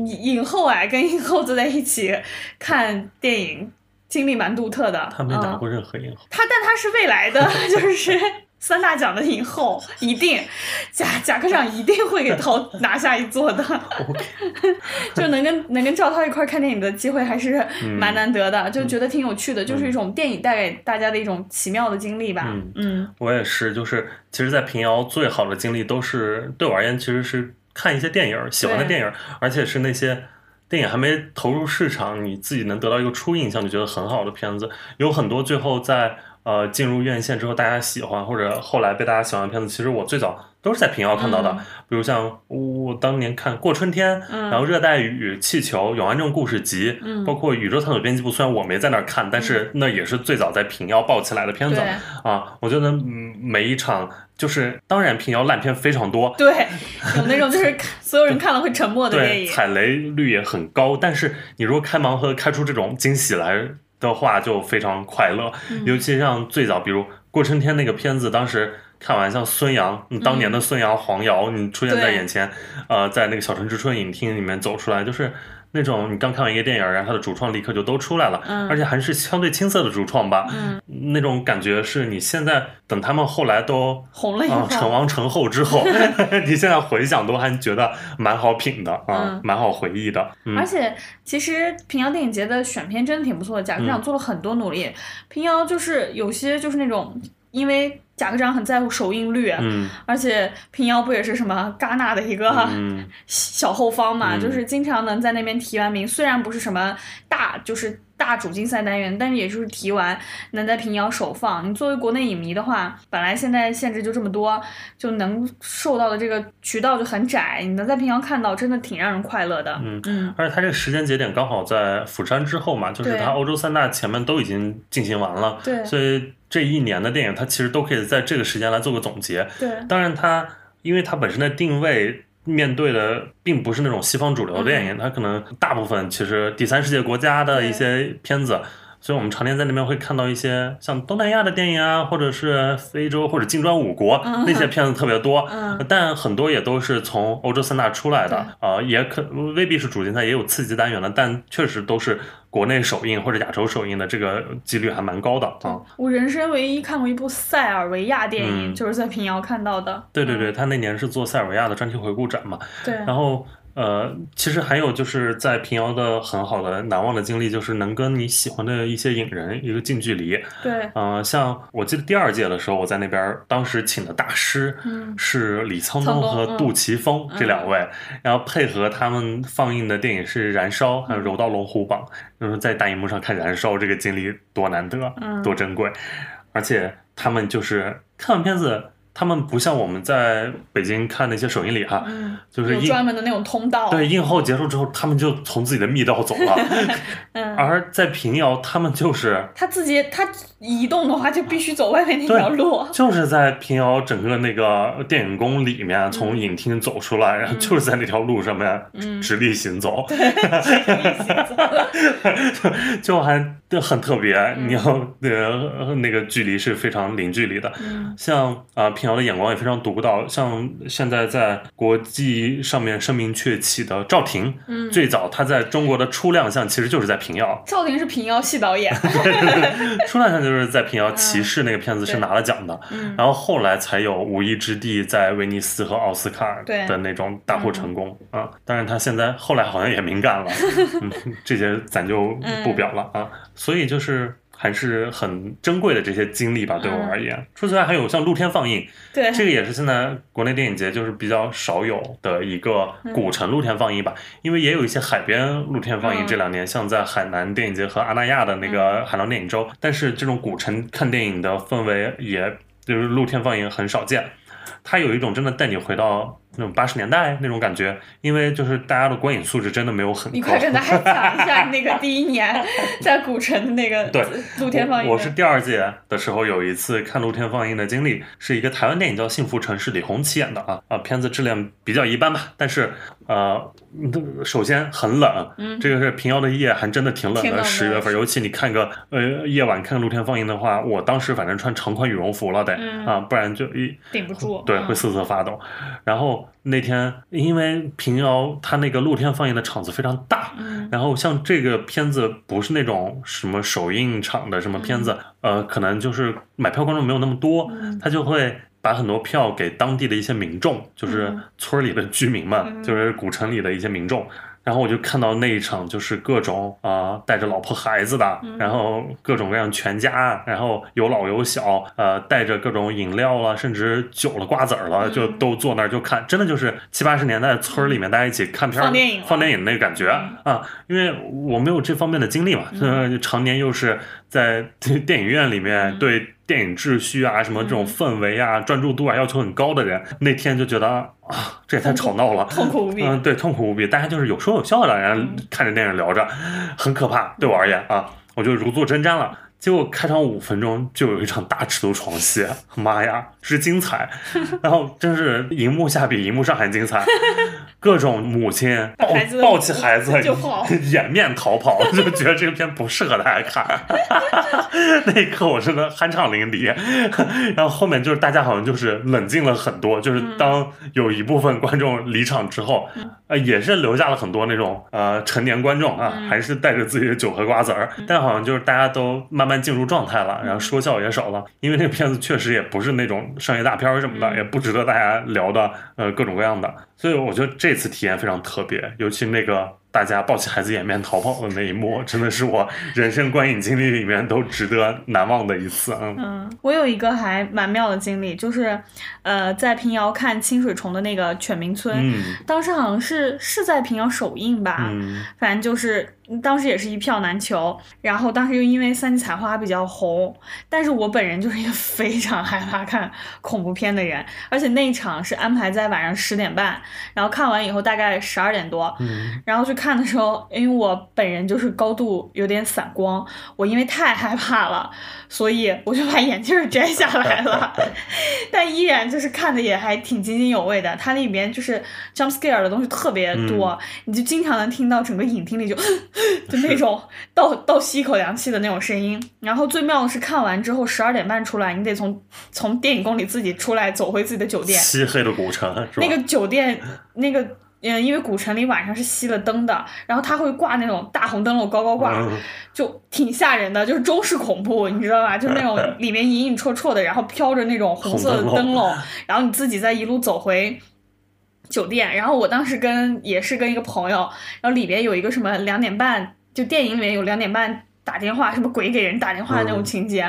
影后哎，跟影后坐在一起看电影，经历蛮独特的。他没拿过任何影后。他，但他是未来的，就是。三大奖的影后一定，贾贾科长一定会给涛拿下一座的 就能跟能跟赵涛一块看电影的机会还是蛮难得的，就觉得挺有趣的，就是一种电影带给大家的一种奇妙的经历吧。嗯，我也是，就是其实，在平遥最好的经历都是对我而言，其实是看一些电影，喜欢的电影，而且是那些电影还没投入市场，你自己能得到一个初印象就觉得很好的片子，有很多最后在。呃，进入院线之后，大家喜欢或者后来被大家喜欢的片子，其实我最早都是在平遥看到的。比如像我当年看过春天，然后热带雨、气球、永安镇故事集，包括宇宙探索编辑部。虽然我没在那儿看，但是那也是最早在平遥爆起来的片子啊。我觉得每一场就是，当然平遥烂片非常多，对，有那种就是所有人看了会沉默的电影，踩雷率也很高。但是你如果开盲盒开出这种惊喜来。的话就非常快乐，尤其像最早，比如过春天那个片子，当时看完像孙杨，当年的孙杨、黄瑶，你出现在眼前，呃，在那个小城之春影厅里面走出来，就是那种你刚看完一个电影，然后它的主创立刻就都出来了，嗯。而且还是相对青涩的主创吧，嗯，那种感觉是你现在等他们后来都啊红了以后，成王成后之后，你现在回想都还觉得蛮好品的啊嗯，蛮好回忆的，嗯。而且其实平遥电影节的选片真的挺不错的，贾科长做了很多努力。平遥就是有些就是那种，因为贾科长很在乎首映率，嗯。而且平遥不也是什么戛纳的一个嗯。小后方嘛，嗯。就是经常能在那边提完名，虽然不是什么大就是大主竞赛单元，但是也就是提完能在平遥首放。你作为国内影迷的话，本来现在限制就这么多，就能受到的这个渠道就很窄，你能在平遥看到，真的挺让人快乐的。嗯嗯而且它这个时间节点刚好在釜山之后嘛，就是它欧洲三大前面都已经进行完了，对所以这一年的电影它其实都可以在这个时间来做个总结。对，当然它，因为它本身的定位。面对的并不是那种西方主流电影，它可能大部分其实第三世界国家的一些片子，所以我们常年在那边会看到一些像东南亚的电影啊，或者是非洲或者金砖五国、嗯。那些片子特别多，嗯。但很多也都是从欧洲三大出来的啊、也可未必是主竞赛，也有刺激单元的，但确实都是国内首映或者亚洲首映的，这个几率还蛮高的啊。我人生唯一看过一部塞尔维亚电影，嗯。就是在平遥看到的。对对对，他那年是做塞尔维亚的专题回顾展嘛，对，然后呃，其实还有就是在平遥的很好的难忘的经历，就是能跟你喜欢的一些影人一个近距离。对，呃，像我记得第二届的时候，我在那边，当时请的大师嗯。是李沧东和杜琪峰这两位，然后配合他们放映的电影是《燃烧》还有《柔道龙虎榜》，就是在大荧幕上看《燃烧》这个经历多难得，嗯。多珍贵，而且他们就是看完片子。他们不像我们在北京看那些首映礼哈，嗯，就是有专门的那种通道。对，映后结束之后，他们就从自己的密道走了。嗯，而在平遥，他们就是他自己他移动的话，就必须走外面那条路。就是在平遥整个那个电影宫里面，从嗯影厅走出来，然后就是在那条路上面直立行走，就还很特别。你要呃那个距离是非常零距离的。嗯像啊、平遥的眼光也非常独到，像现在在国际上面声名鹊起的赵婷，嗯，最早他在中国的初亮相其实就是在平遥，赵婷是平遥系导演。初亮相就是在平遥《骑士》那个片子是拿了奖的，嗯然后后来才有《无依之地》在威尼斯和奥斯卡的那种大获成功啊。当然他现在后来好像也敏感了，嗯，这些咱就不表了啊。所以就是。还是很珍贵的这些经历吧，对我而言。除此之外，还有像露天放映，对，这个也是现在国内电影节就是比较少有的一个古城露天放映吧，因为也有一些海边露天放映。嗯这两年像在海南电影节和阿那亚的那个海浪电影周，但是这种古城看电影的氛围，也就是露天放映很少见。它有一种真的带你回到那种八十年代那种感觉，因为就是大家的观影素质真的没有很高你快。跟大家讲一下那个第一年 在古城的那个对露天放映。我我是第二届的时候有一次看露天放映的经历，是一个台湾电影叫《幸福城市》，李红旗演的啊啊，片子质量比较一般吧，但是呃，嗯首先很冷，嗯这个是平遥的夜还真的挺冷的，十月份，尤其你看个呃夜晚看露天放映的话，我当时反正穿长款羽绒服了得、嗯啊，不然就一顶不住。对，嗯会瑟瑟发抖。然后那天因为平遥它那个露天放映的场子非常大，嗯然后像这个片子不是那种什么首映场的什么片子，呃，可能就是买票观众没有那么多，嗯他就会。把很多票给当地的一些民众，就是嗯。村里的居民们，嗯。就是古城里的一些民众。然后我就看到那一场，就是各种啊、呃带着老婆孩子的，嗯。然后各种各样全家，然后有老有小，呃，带着各种饮料了，甚至酒了、瓜子儿了，嗯。就都坐那儿就看，真的就是七八十年代村儿里面大家一起看片儿、放电影放电影那个感觉、啊。因为我没有这方面的经历嘛，嗯。呃，常年又是在 电影院里面嗯对电影秩序啊、什么这种氛围啊、专注度啊要求很高的人，那天就觉得啊，这也太吵闹了，痛苦无比。嗯，对，痛苦无比。大家就是有说有笑的，然后看着电影聊着，很可怕。对我而言啊，我就如坐针毡了。结果开场五分钟就有一场大尺度床戏，妈呀，之精彩！然后真是荧幕下比荧幕上还精彩，各种母亲抱抱起孩子就跑掩面逃跑，就觉得这个片不适合大家看。那一刻我真的酣畅淋漓。然后后面就是大家好像就是冷静了很多，就是当有一部分观众离场之后，呃，也是留下了很多那种呃成年观众啊，还是带着自己的酒和瓜子儿，但好像就是大家都慢慢进入状态了，然后说笑也少了，因为那个片子确实也不是那种商业大片儿什么的，也不值得大家聊的呃各种各样的，所以我觉得这次体验非常特别，尤其那个。大家抱起孩子掩面逃跑的那一幕，真的是我人生观影经历里面都值得难忘的一次。嗯，嗯，我有一个还蛮妙的经历，就是，呃，在平遥看清水虫的那个犬鸣村，嗯当时好像是是在平遥首映吧，嗯反正就是当时也是一票难求，然后当时又因为三级彩花比较红，但是我本人就是一个 非常害怕看恐怖片的人，而且那一场是安排在晚上十点半，然后看完以后大概十二点多，嗯然后去看的时候，因为我本人就是高度有点散光，我因为太害怕了，所以我就把眼镜儿摘下来了，但依然就是看的也还挺津津有味的。它里面就是 jump scare 的东西特别多，你就经常能听到整个影厅里就 就那种倒倒吸一口凉气的那种声音。然后最妙的是看完之后十二点半出来，你得从从电影宫里自己出来，走回自己的酒店。漆黑的古城是吧？那个酒店那个。嗯，因为古城里晚上是熄了灯的，然后它会挂那种大红灯笼高高挂，嗯就挺吓人的，就是中式恐怖，你知道吧？就那种 里面隐隐绰绰的，然后飘着那种红色的灯笼灯笼，然后你自己再一路走回酒店。然后我当时跟也是跟一个朋友，然后里边有一个什么两点半，就电影里面有两点半。打电话，什么鬼给人打电话的那种嗯情节，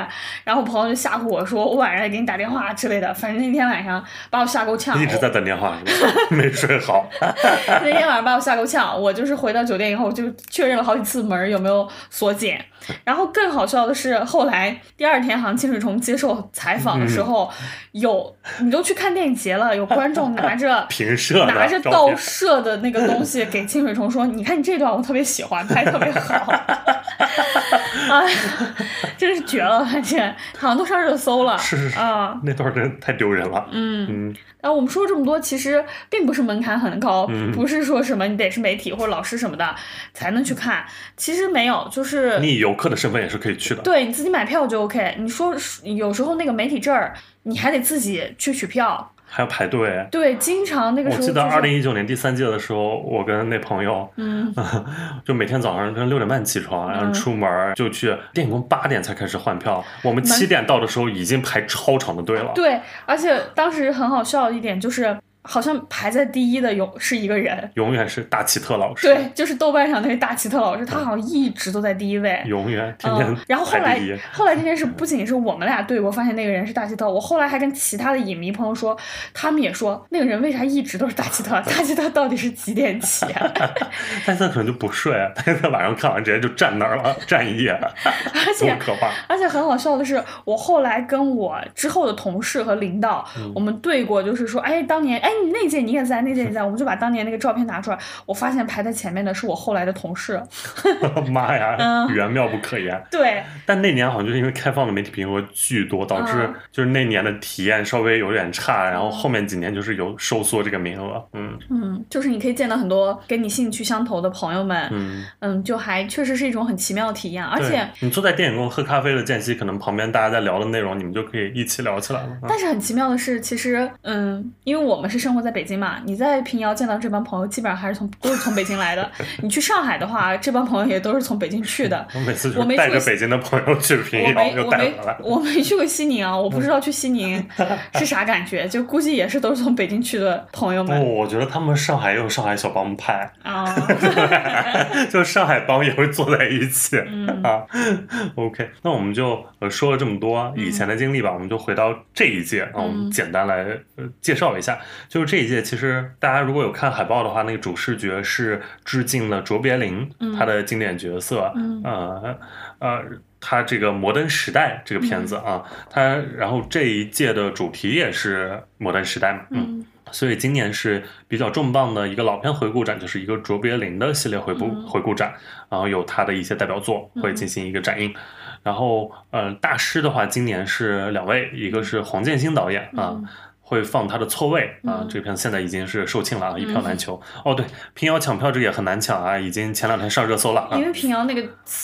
然后我朋友就吓唬我说我晚上也给你打电话之类的，反正那天晚上把我吓够呛。一直在等电话，没睡好。那天晚上把我吓够呛，我就是回到酒店以后就确认了好几次门有没有锁紧。然后更好笑的是，后来第二天好像清水虫接受采访的时候，有你都去看电影节了，有观众拿着 平射拿着倒照片射的那个东西给清水虫说：“ 你看你这段我特别喜欢，拍特别好。”哎呀，真是绝了！反正好像都上热搜了。是是是啊，那段真的太丢人了。嗯。嗯然后我们说了这么多，其实并不是门槛很高，嗯不是说什么你得是媒体或者老师什么的才能去看，其实没有，就是你以游客的身份也是可以去的。对你自己买票就 OK。你说有时候那个媒体证儿，你还得自己去取票，还要排队。对，经常那个时候、就是、记得二零一九年第三届的时候，我跟那朋友，嗯，就每天早上跟六点半起床，然后嗯出门儿就去电影宫，八点才开始换票。我们七点到的时候已经排超长的队了。对，而且当时很好笑的一点就是，好像排在第一的有是一个人。永远是大奇特老师。对，就是豆瓣上那个大奇特老师，他好像一直都在第一位。永远天天嗯，然后后来。后来这件事不仅是我们俩对过，发现那个人是大奇特，我后来还跟其他的影迷朋友说，他们也说那个人为啥一直都是大奇特？大奇特到底是几点起啊？但是他可能就不睡，他在晚上看完直接就站那儿了，站一夜，而且可怕！而且很好笑的是，我后来跟我之后的同事和领导，嗯我们对过，就是说，哎，当年，哎，你那届你也在，那届也在，我们就把当年那个照片拿出来，我发现排在前面的是我后来的同事。妈呀，嗯缘妙不可言。对，但那年好像就是因为开放的媒体评额巨多，导致嗯就是那年的体验稍微有点差，然后后面几年就是有收缩这个名额。嗯嗯，就是你可以见到很多跟你兴趣相投的朋友们，嗯，嗯，就还确实是一种很奇妙的体验，而且。你坐在电影宫喝咖啡的间隙，可能旁边大家在聊的内容，你们就可以一起聊起来了。嗯但是很奇妙的是，其实，嗯，因为我们是生活在北京嘛，你在平遥见到这帮朋友，基本上还是从都是从北京来的。你去上海的话，这帮朋友也都是从北京去的。我每次就我没带着北京的朋友去平遥，我没带回来。我没去过西宁啊，我不知道去西宁 是啥感觉，就估计也是都是从北京去的朋友不，们我觉得他们上海也有上海小帮派，啊。就上海帮也会坐在一起、嗯啊。OK，那我们就呃说了这么多以前的经历吧，我们就回到这一届啊，我们嗯简单来呃介绍一下。就是这一届，其实大家如果有看海报的话，那个主视觉是致敬了卓别林、嗯他的经典角色，嗯呃呃。他这个《摩登时代》这个片子啊，他然后这一届的主题也是《摩登时代》嘛，嗯，嗯所以今年是比较重磅的一个老片回顾展，就是一个卓别林的系列回顾、嗯回顾展，然后有他的一些代表作会进行一个展映。然后，呃，大师的话，今年是两位，一个是黄建新导演啊。嗯会放他的错位啊，嗯这个片现在已经是售罄了啊，一票难求。哦，对，平遥抢票这个也很难抢啊，已经前两天上热搜了啊因。为平遥那个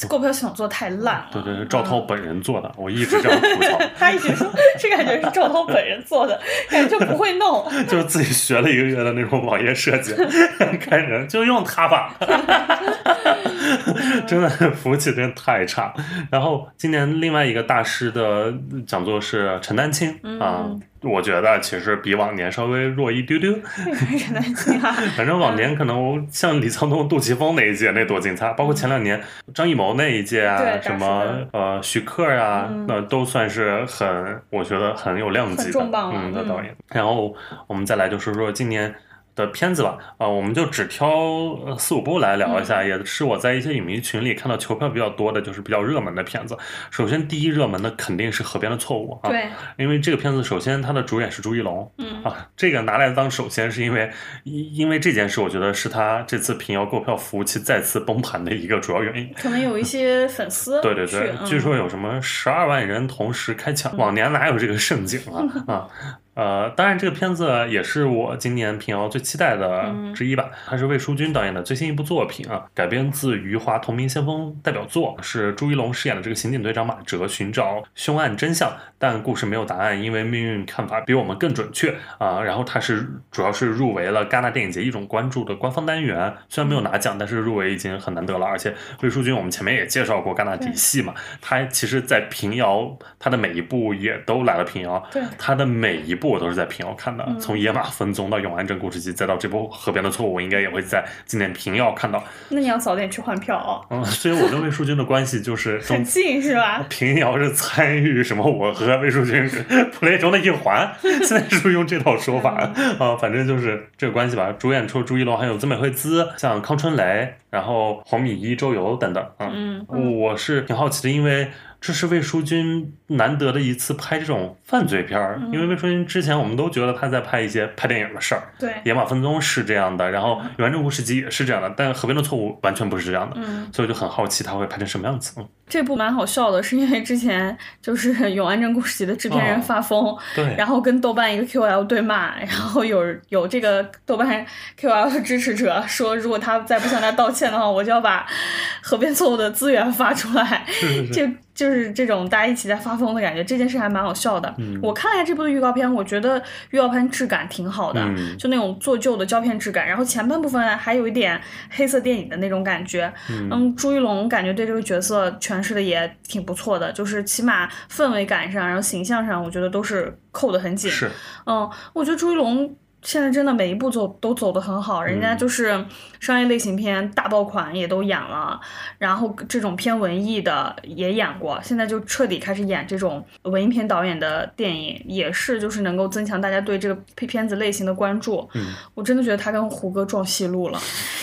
购票系统做的太烂了。对对，是赵涛本人做的，我一直这样吐槽，他一直说这感觉是赵涛本人做的，感觉就不会弄。就是自己学了一个月的那种网页设计，开始就用它吧，真的服务器真的太差。然后今年另外一个大师的讲座是陈丹青啊嗯，我觉得其实比往年稍微弱一丢丢？反正往年可能像李沧东、杜琪峰那一届那多精彩，包括前两年张艺谋那一届啊，什么呃徐克呀、嗯那都算是很，我觉得很有量级的嗯嗯的导演。然后我们再来就说说今年。的片子吧，啊、我们就只挑呃四五部来聊一下，嗯也是我在一些影迷群里看到球票比较多的，就是比较热门的片子。首先，第一热门的肯定是《河边的错误》啊，对，因为这个片子首先它的主演是朱一龙，嗯啊，这个拿来当首先是因为因因为这件事，我觉得是他这次平遥购票服务器再次崩盘的一个主要原因。可能有一些粉丝 对对对，嗯据说有什么十二万人同时开抢，往年哪有这个盛景啊 啊！呃，当然这个片子也是我今年平遥最期待的嗯之一吧。它是魏书君导演的最新一部作品啊，改编自余华同名先锋代表作，是朱一龙饰演的这个刑警队长马哲寻找凶案真相，但故事没有答案，因为命运看法比我们更准确啊。然后它是主要是入围了戛纳电影节一种关注的官方单元，虽然没有拿奖，但是入围已经很难得了。而且魏书君我们前面也介绍过戛纳底细嘛，他其实在平遥他的每一部也都来了平遥，对他的每一部我都是在平遥看的，嗯从《野马分鬃》到《永安镇故事集》，再到这部《河边的错误》，我应该也会在今年平遥看到。那你要早点去换票哦，嗯，所以我跟魏书君的关系就是很近是吧？平遥是参与什么，我和魏书君是 play 中的一环，现在是用这套说法啊，反正就是这个关系吧。主演除了朱一龙，还有曾美惠孜，像康春雷，然后黄米一、周游等等啊。嗯我是挺好奇的，因为这是魏书君难得的一次拍这种犯罪片儿，嗯。因为魏书君之前我们都觉得他在拍一些拍电影的事儿，对，《野马分鬃》是这样的，然后《永安镇故事集》也是这样的，但《河边的错误》完全不是这样的，嗯，所以我就很好奇他会拍成什么样子。嗯。这部蛮好笑的，是因为之前就是《永安镇故事集》的制片人哦发疯，对，然后跟豆瓣一个 QL 对骂，然后有有这个豆瓣 QL 的支持者说，如果他再不向他道歉的话，我就要把河边错误的资源发出来。是是是，就就是这种大家一起在发疯的感觉，这件事还蛮好笑的。嗯我看了一下这部的预告片，我觉得预告片质感挺好的，嗯就那种做旧的胶片质感，然后前半部分还有一点黑色电影的那种感觉。嗯朱一龙感觉对这个角色诠释的也挺不错的，就是起码氛围感上，然后形象上，我觉得都是扣得很紧。是，嗯，我觉得朱一龙现在真的每一步走都走得很好，人家就是商业类型片大爆款也都演了，然后这种偏文艺的也演过，现在就彻底开始演这种文艺片导演的电影，也是就是能够增强大家对这个片片子类型的关注。嗯，我真的觉得他跟胡歌撞戏路了，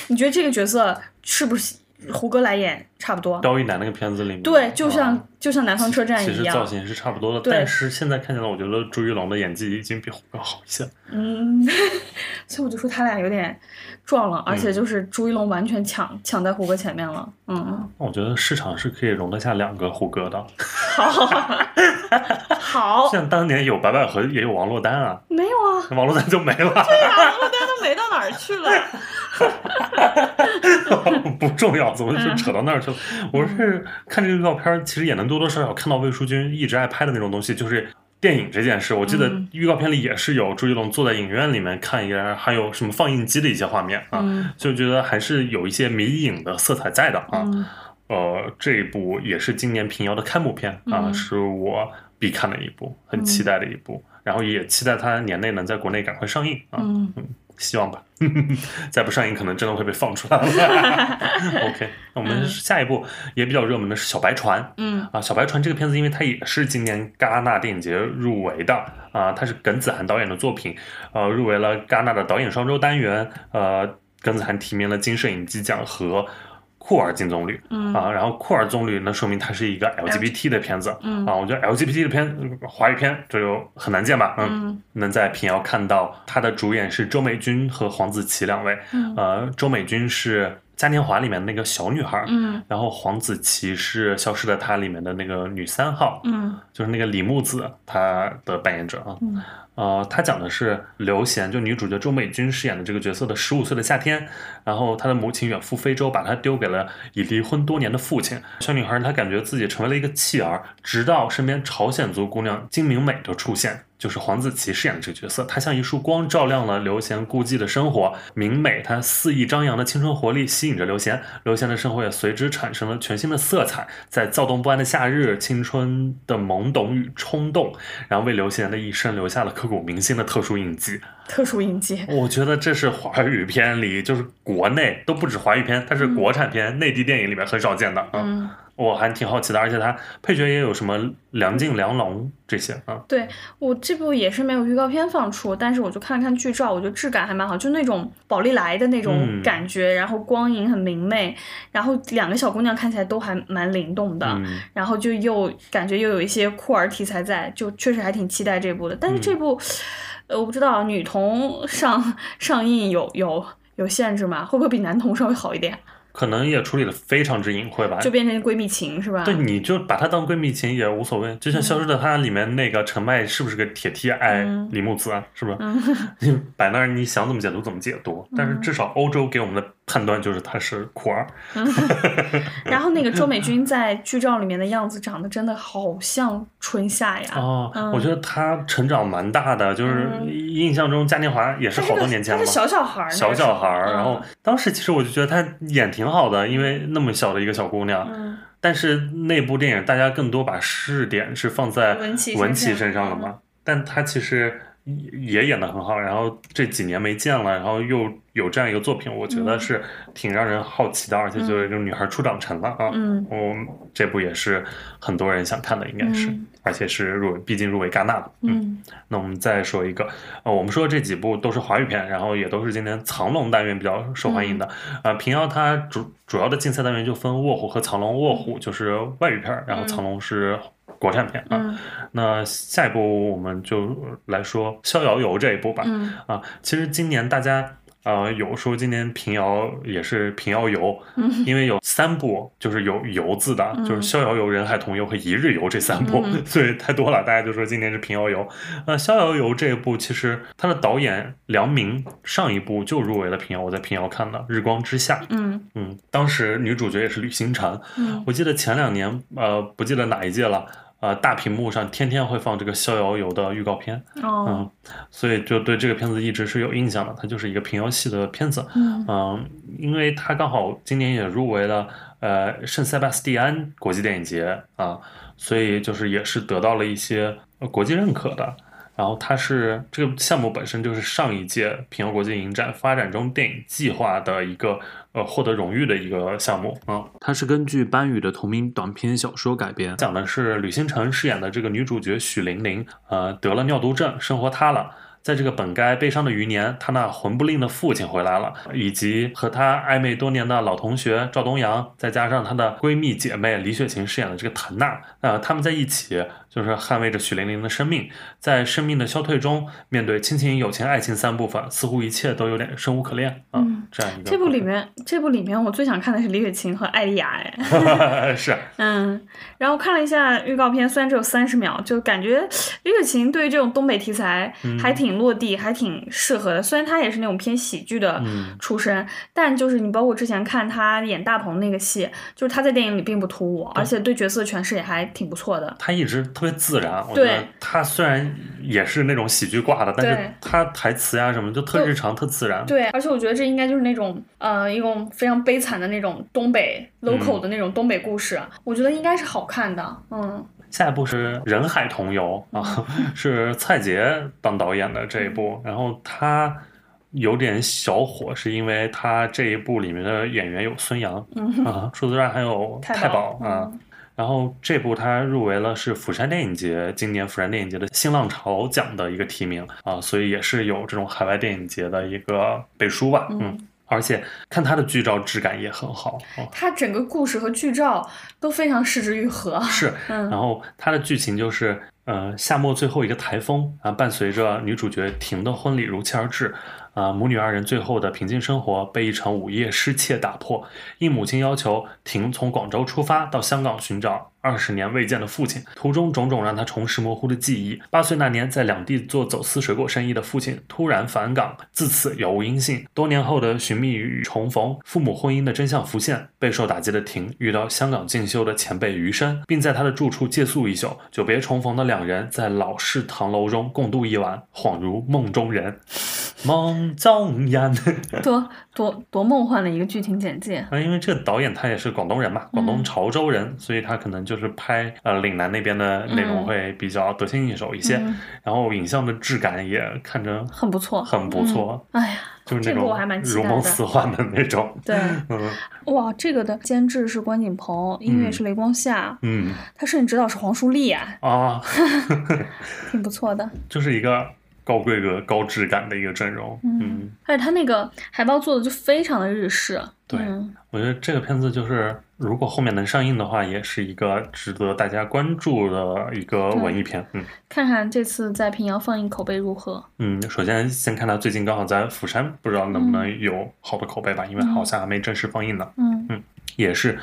你觉得这个角色是不是胡歌来演差不多？刁亦男那个片子里面，对，就像、啊就像南方车站一样。实造型是差不多的，但是现在看起来，我觉得朱一龙的演技已经比胡歌好一些。嗯，所以我就说他俩有点撞了，而且就是朱一龙完全抢抢在胡歌前面了。嗯，我觉得市场是可以容得下两个胡歌的，好，好，像当年有白百合，也有王珞丹啊，没有啊，王珞丹就没了，对呀、王珞丹都没到哪儿去了。不重要，怎么就扯到那儿去了？嗯我是看这个预告片儿，其实也能多多少少看到魏书君一直爱拍的那种东西，就是。电影这件事，我记得嗯。预告片里也是有朱一龙坐在影院里面看一个，还有什么放映机的一些画面啊，嗯。就觉得还是有一些迷影的色彩在的啊。嗯。呃，这一部也是今年平遥的开幕片啊，嗯。是我必看的一部，很期待的一部，然后也期待它年内能在国内赶快上映啊，嗯希望吧，再不上映可能真的会被放出来了。OK，那我们下一部也比较热门的是《小白船》嗯。啊，《小白船》这个片子，因为它也是今年戛纳电影节入围的啊，它是耿子涵导演的作品，呃，入围了戛纳的导演双周单元，呃，耿子涵提名了金摄影机奖和酷儿金棕榈嗯。啊，然后酷儿棕榈那说明它是一个 LGBT 的片子嗯啊，我觉得 LGBT 的片华语片这就很难见吧，嗯，嗯。能在平遥看到它的主演是周美君和黄子琪两位，嗯。呃，周美君是嘉年华里面那个小女孩，嗯然后黄子琪是《消失的她》里面的那个女三号，嗯就是那个李木子她的扮演者啊。嗯呃，她讲的是刘贤，就女主角周美君饰演的这个角色的十五岁的夏天，然后她的母亲远赴非洲，把她丢给了已离婚多年的父亲。小女孩她感觉自己成为了一个弃儿，直到身边朝鲜族姑娘金明美的出现。就是黄子琪饰演的这个角色，他像一束光，照亮了刘贤孤寂的生活。明美他肆意张扬的青春活力吸引着刘贤，刘贤的生活也随之产生了全新的色彩。在躁动不安的夏日，青春的懵懂与冲动，然后为刘贤的一生留下了刻骨铭心的特殊印记。特殊印记。我觉得这是华语片里，就是国内都不止华语片，它是国产片、内地电影里面很少见的啊。嗯，我还挺好奇的，而且它配角也有什么梁静、梁龙这些啊。对我这部也是没有预告片放出，但是我就看了看剧照，我觉得质感还蛮好，就那种宝丽来的那种嗯感觉，然后光影很明媚，然后两个小姑娘看起来都还蛮灵动的，嗯然后就又感觉又有一些酷儿题材在，就确实还挺期待这部的。但是这部，呃，我不知道女童上上映有有有限制吗？会不会比男童稍微好一点？可能也处理的非常之隐晦吧。就变成闺蜜情是吧？对，你就把她当闺蜜情也无所谓。就像《消失的她》里面那个陈麦是不是个铁 T 爱嗯李木子啊？是不是？嗯 你摆那儿你想怎么解读怎么解读。但是至少欧洲给我们的判断就是她是酷儿。然后那个周美君在剧照里面的样子长得真的好像春夏呀。哦，嗯。我觉得她成长蛮大的，就是嗯。印象中嘉年华也是好多年前了嘛。她是小小孩儿，小小孩然后当时其实我就觉得她演挺好的，因为那么小的一个小姑娘，嗯。但是那部电影大家更多把视点是放在文琪身身上了嘛，但她其实也演的很好，然后这几年没见了，然后又有这样一个作品，我觉得嗯。是挺让人好奇的，而且就是这个女孩初长成了啊，嗯。我这部也是很多人想看的，应该是，嗯。而且是入围，毕竟入围戛纳了，嗯那我们再说一个，呃，我们说这几部都是华语片，然后也都是今年藏龙单元比较受欢迎的。呃，平遥它主主要的竞赛单元就分卧虎和藏龙，卧虎就是外语片，然后藏龙是国产片啊。嗯那下一部我们就来说《逍遥游》这一部吧。嗯啊，其实今年大家。呃，有说今年平遥也是平遥游，嗯因为有三部就是有“游”字的，就是《逍遥游》《人海同游》和《一日游》这三部，嗯 所以太多了，大家就说今年是平遥游。呃，《逍遥游》这一部其实它的导演梁明上一部就入围了平遥，我在平遥看的《日光之下》。嗯嗯，当时女主角也是吕星辰。嗯我记得前两年，呃，不记得哪一届了，呃，大屏幕上天天会放这个《逍遥游》的预告片。哦嗯，所以就对这个片子一直是有印象的，它就是一个平遥系的片子。嗯嗯，因为它刚好今年也入围了呃圣塞巴斯蒂安国际电影节啊，所以就是也是得到了一些呃国际认可的。然后它是这个项目本身就是上一届平遥国际影展发展中电影计划的一个呃获得荣誉的一个项目啊。它是根据班宇的同名短篇小说改编，讲的是吕星辰饰演的这个女主角许玲玲，呃得了尿毒症，生活塌了。在这个本该悲伤的余年，他那魂不吝的父亲回来了，以及和他暧昧多年的老同学赵东阳，再加上她的闺蜜姐妹李雪琴饰演的这个谭娜，呃，他们在一起就是捍卫着许玲玲的生命，在生命的消退中，面对亲情、友情、爱情三部分，似乎一切都有点生无可恋啊，嗯这样一个这部里面，这部里面我最想看的是李雪琴和艾丽亚，哎，是嗯，然后看了一下预告片，虽然只有三十秒，就感觉李雪琴对于这种东北题材嗯还挺落地，还挺适合的。虽然他也是那种偏喜剧的嗯出身，但就是你包括之前看他演大鹏那个戏，就是他在电影里并不突兀，而且对角色诠释也还挺不错的。他一直特别自然，我觉得他虽然也是那种喜剧挂的，但是他台词呀什么就特日常、特自然。对，而且我觉得这应该就是那种呃一种非常悲惨的那种东北 local 的那种东北故事，我觉得应该是好看的。嗯下一部是《人海同游》啊，是蔡洁当导演的这一部，然后他有点小火，是因为他这一部里面的演员有孙杨嗯啊，除此之外还有太太保保啊。嗯然后这部他入围了是釜山电影节今年釜山电影节的新浪潮奖的一个提名啊，所以也是有这种海外电影节的一个背书吧，嗯。而且看他的剧照质感也很好啊。它整个故事和剧照都非常失之愈合。是，嗯然后他的剧情就是，呃，夏末最后一个台风啊，伴随着女主角婷的婚礼如期而至，啊，母女二人最后的平静生活被一场午夜失窃打破。应母亲要求，婷从广州出发到香港寻找二十年未见的父亲，途中种种让他重拾模糊的记忆。八岁那年，在两地做走私水果生意的父亲突然返港，自此杳无音信。多年后的寻觅与重逢，父母婚姻的真相浮现。备受打击的婷遇到香港进修的前辈余生，并在他的住处借宿一宿。久别重逢的两人在老式唐楼中共度一晚，恍如梦中人。梦中人。多多多梦幻的一个剧情简介。啊，因为这个导演他也是广东人嘛，广东潮州人，所以他可能就是拍呃岭南那边的内容嗯会比较得心应手一些，嗯然后影像的质感也看着很不错很不错，哎呀，就是那种这个我还蛮期如梦似幻的那种。对，嗯哇，这个的监制是关锦鹏，音乐是雷光夏，嗯他摄影指导是黄舒丽啊，啊，挺不错的。就是一个高规格、高质感的一个阵容。嗯，而且他那个海报做的就非常的日式。对嗯我觉得这个片子就是，如果后面能上映的话，也是一个值得大家关注的一个文艺片。嗯看看这次在平遥放映口碑如何。嗯，首先先看它最近刚好在釜山，不知道能不能有好的口碑吧，因为好像还没正式放映呢。嗯也是，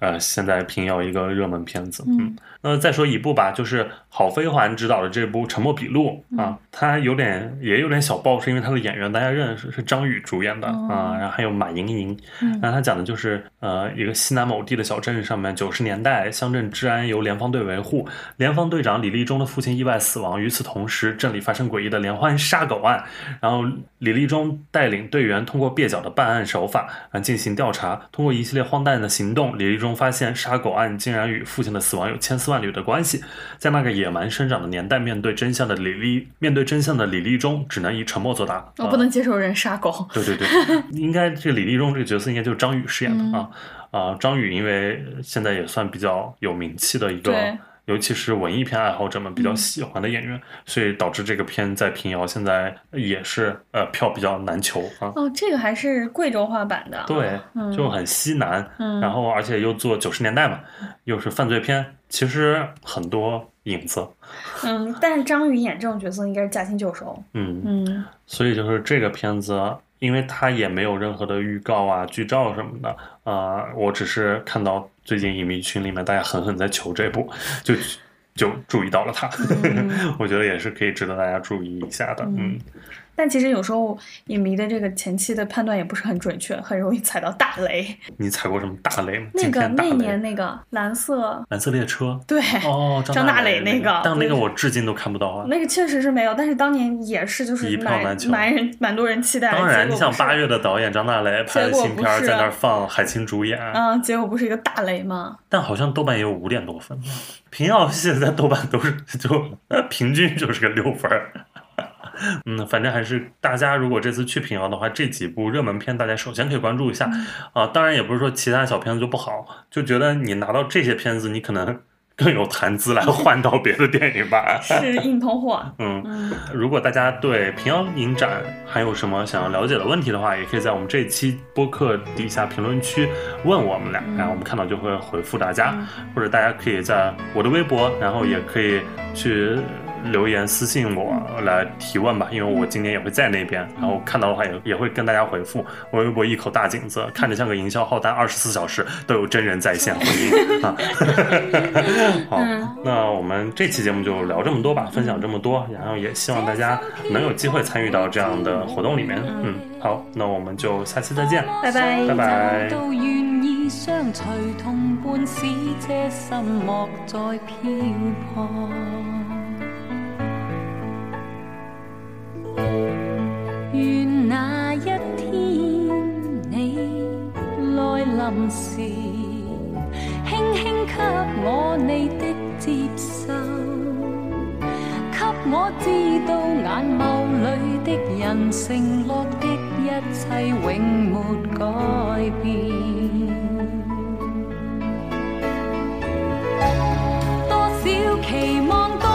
呃，现在平遥一个热门片子。嗯那再说一部吧，就是郝飞环执导的这部《沉默笔录》嗯啊，他有点也有点小爆，是因为他的演员大家认识是张宇主演的哦啊，然后还有马莹莹，嗯。然后他讲的就是呃一个西南某地的小镇上面，九十年代乡镇治安由联防队维护，联防队长李立忠的父亲意外死亡，与此同时镇里发生诡异的连环杀狗案，然后李立忠带领队员通过蹩脚的办案手法啊进行调查，通过一系列荒诞的行动，李立忠发现杀狗案竟然与父亲的死亡有千丝万缕的关系。在那个野蛮生长的年代，面对真相的李立，面对真相的李立中只能以沉默作答。我啊不能接受人杀狗。对对对，应该这李立中这个角色应该就是张宇饰演的啊啊、张宇因为现在也算比较有名气的一个，尤其是文艺片爱好者们比较嗯喜欢的演员，所以导致这个片在平遥现在也是呃票比较难求啊。哦，这个还是贵州话版的。对，嗯就很西南，嗯然后而且又做九十年代嘛，又是犯罪片，其实很多影子，嗯，但是张宇演这种角色应该是驾轻就熟。嗯，嗯。所以就是这个片子，因为它也没有任何的预告啊、剧照什么的，啊、我只是看到最近影迷群里面大家狠狠在求这部，就就注意到了它，嗯。我觉得也是可以值得大家注意一下的，嗯但其实有时候影迷的这个前期的判断也不是很准确，很容易踩到大雷。你踩过什么大雷吗？那个那年那个蓝色，蓝色列车。对，哦，张大磊磊那个但那个我至今都看不到啊。那个确实是没有，但是当年也是就是一票蛮难求蛮人蛮多人期待。当然，你想八月的导演张大雷拍的新片儿在那儿放，海清主演，嗯，结果不是一个大雷吗？但好像豆瓣也有五点多分。平遥现在豆瓣都是就 平均就是个六分儿。嗯，反正还是大家如果这次去平遥的话，这几部热门片大家首先可以关注一下啊。当然也不是说其他小片子就不好，就觉得你拿到这些片子，你可能更有谈资来换到别的电影吧。是硬通货。嗯，嗯，如果大家对平遥影展还有什么想要了解的问题的话，也可以在我们这期播客底下评论区问我们俩，然后我们看到就会回复大家，或者大家可以在我的微博，然后也可以去留言私信我来提问吧，因为我今年也会在那边，然后看到的话也也会跟大家回复。我微博一口大井子，看着像个营销号，但二十四小时都有真人在线回应啊。好，那我们这期节目就聊这么多吧，分享这么多，然后也希望大家能有机会参与到这样的活动里面。嗯，好，那我们就下期再见。拜拜。拜拜都願意相隨同伴，使這心莫再漂泊。愿那一天你來臨時，輕輕給我你的接受。給我知道眼眸裏的人承諾的一切永沒改變。多少期望，多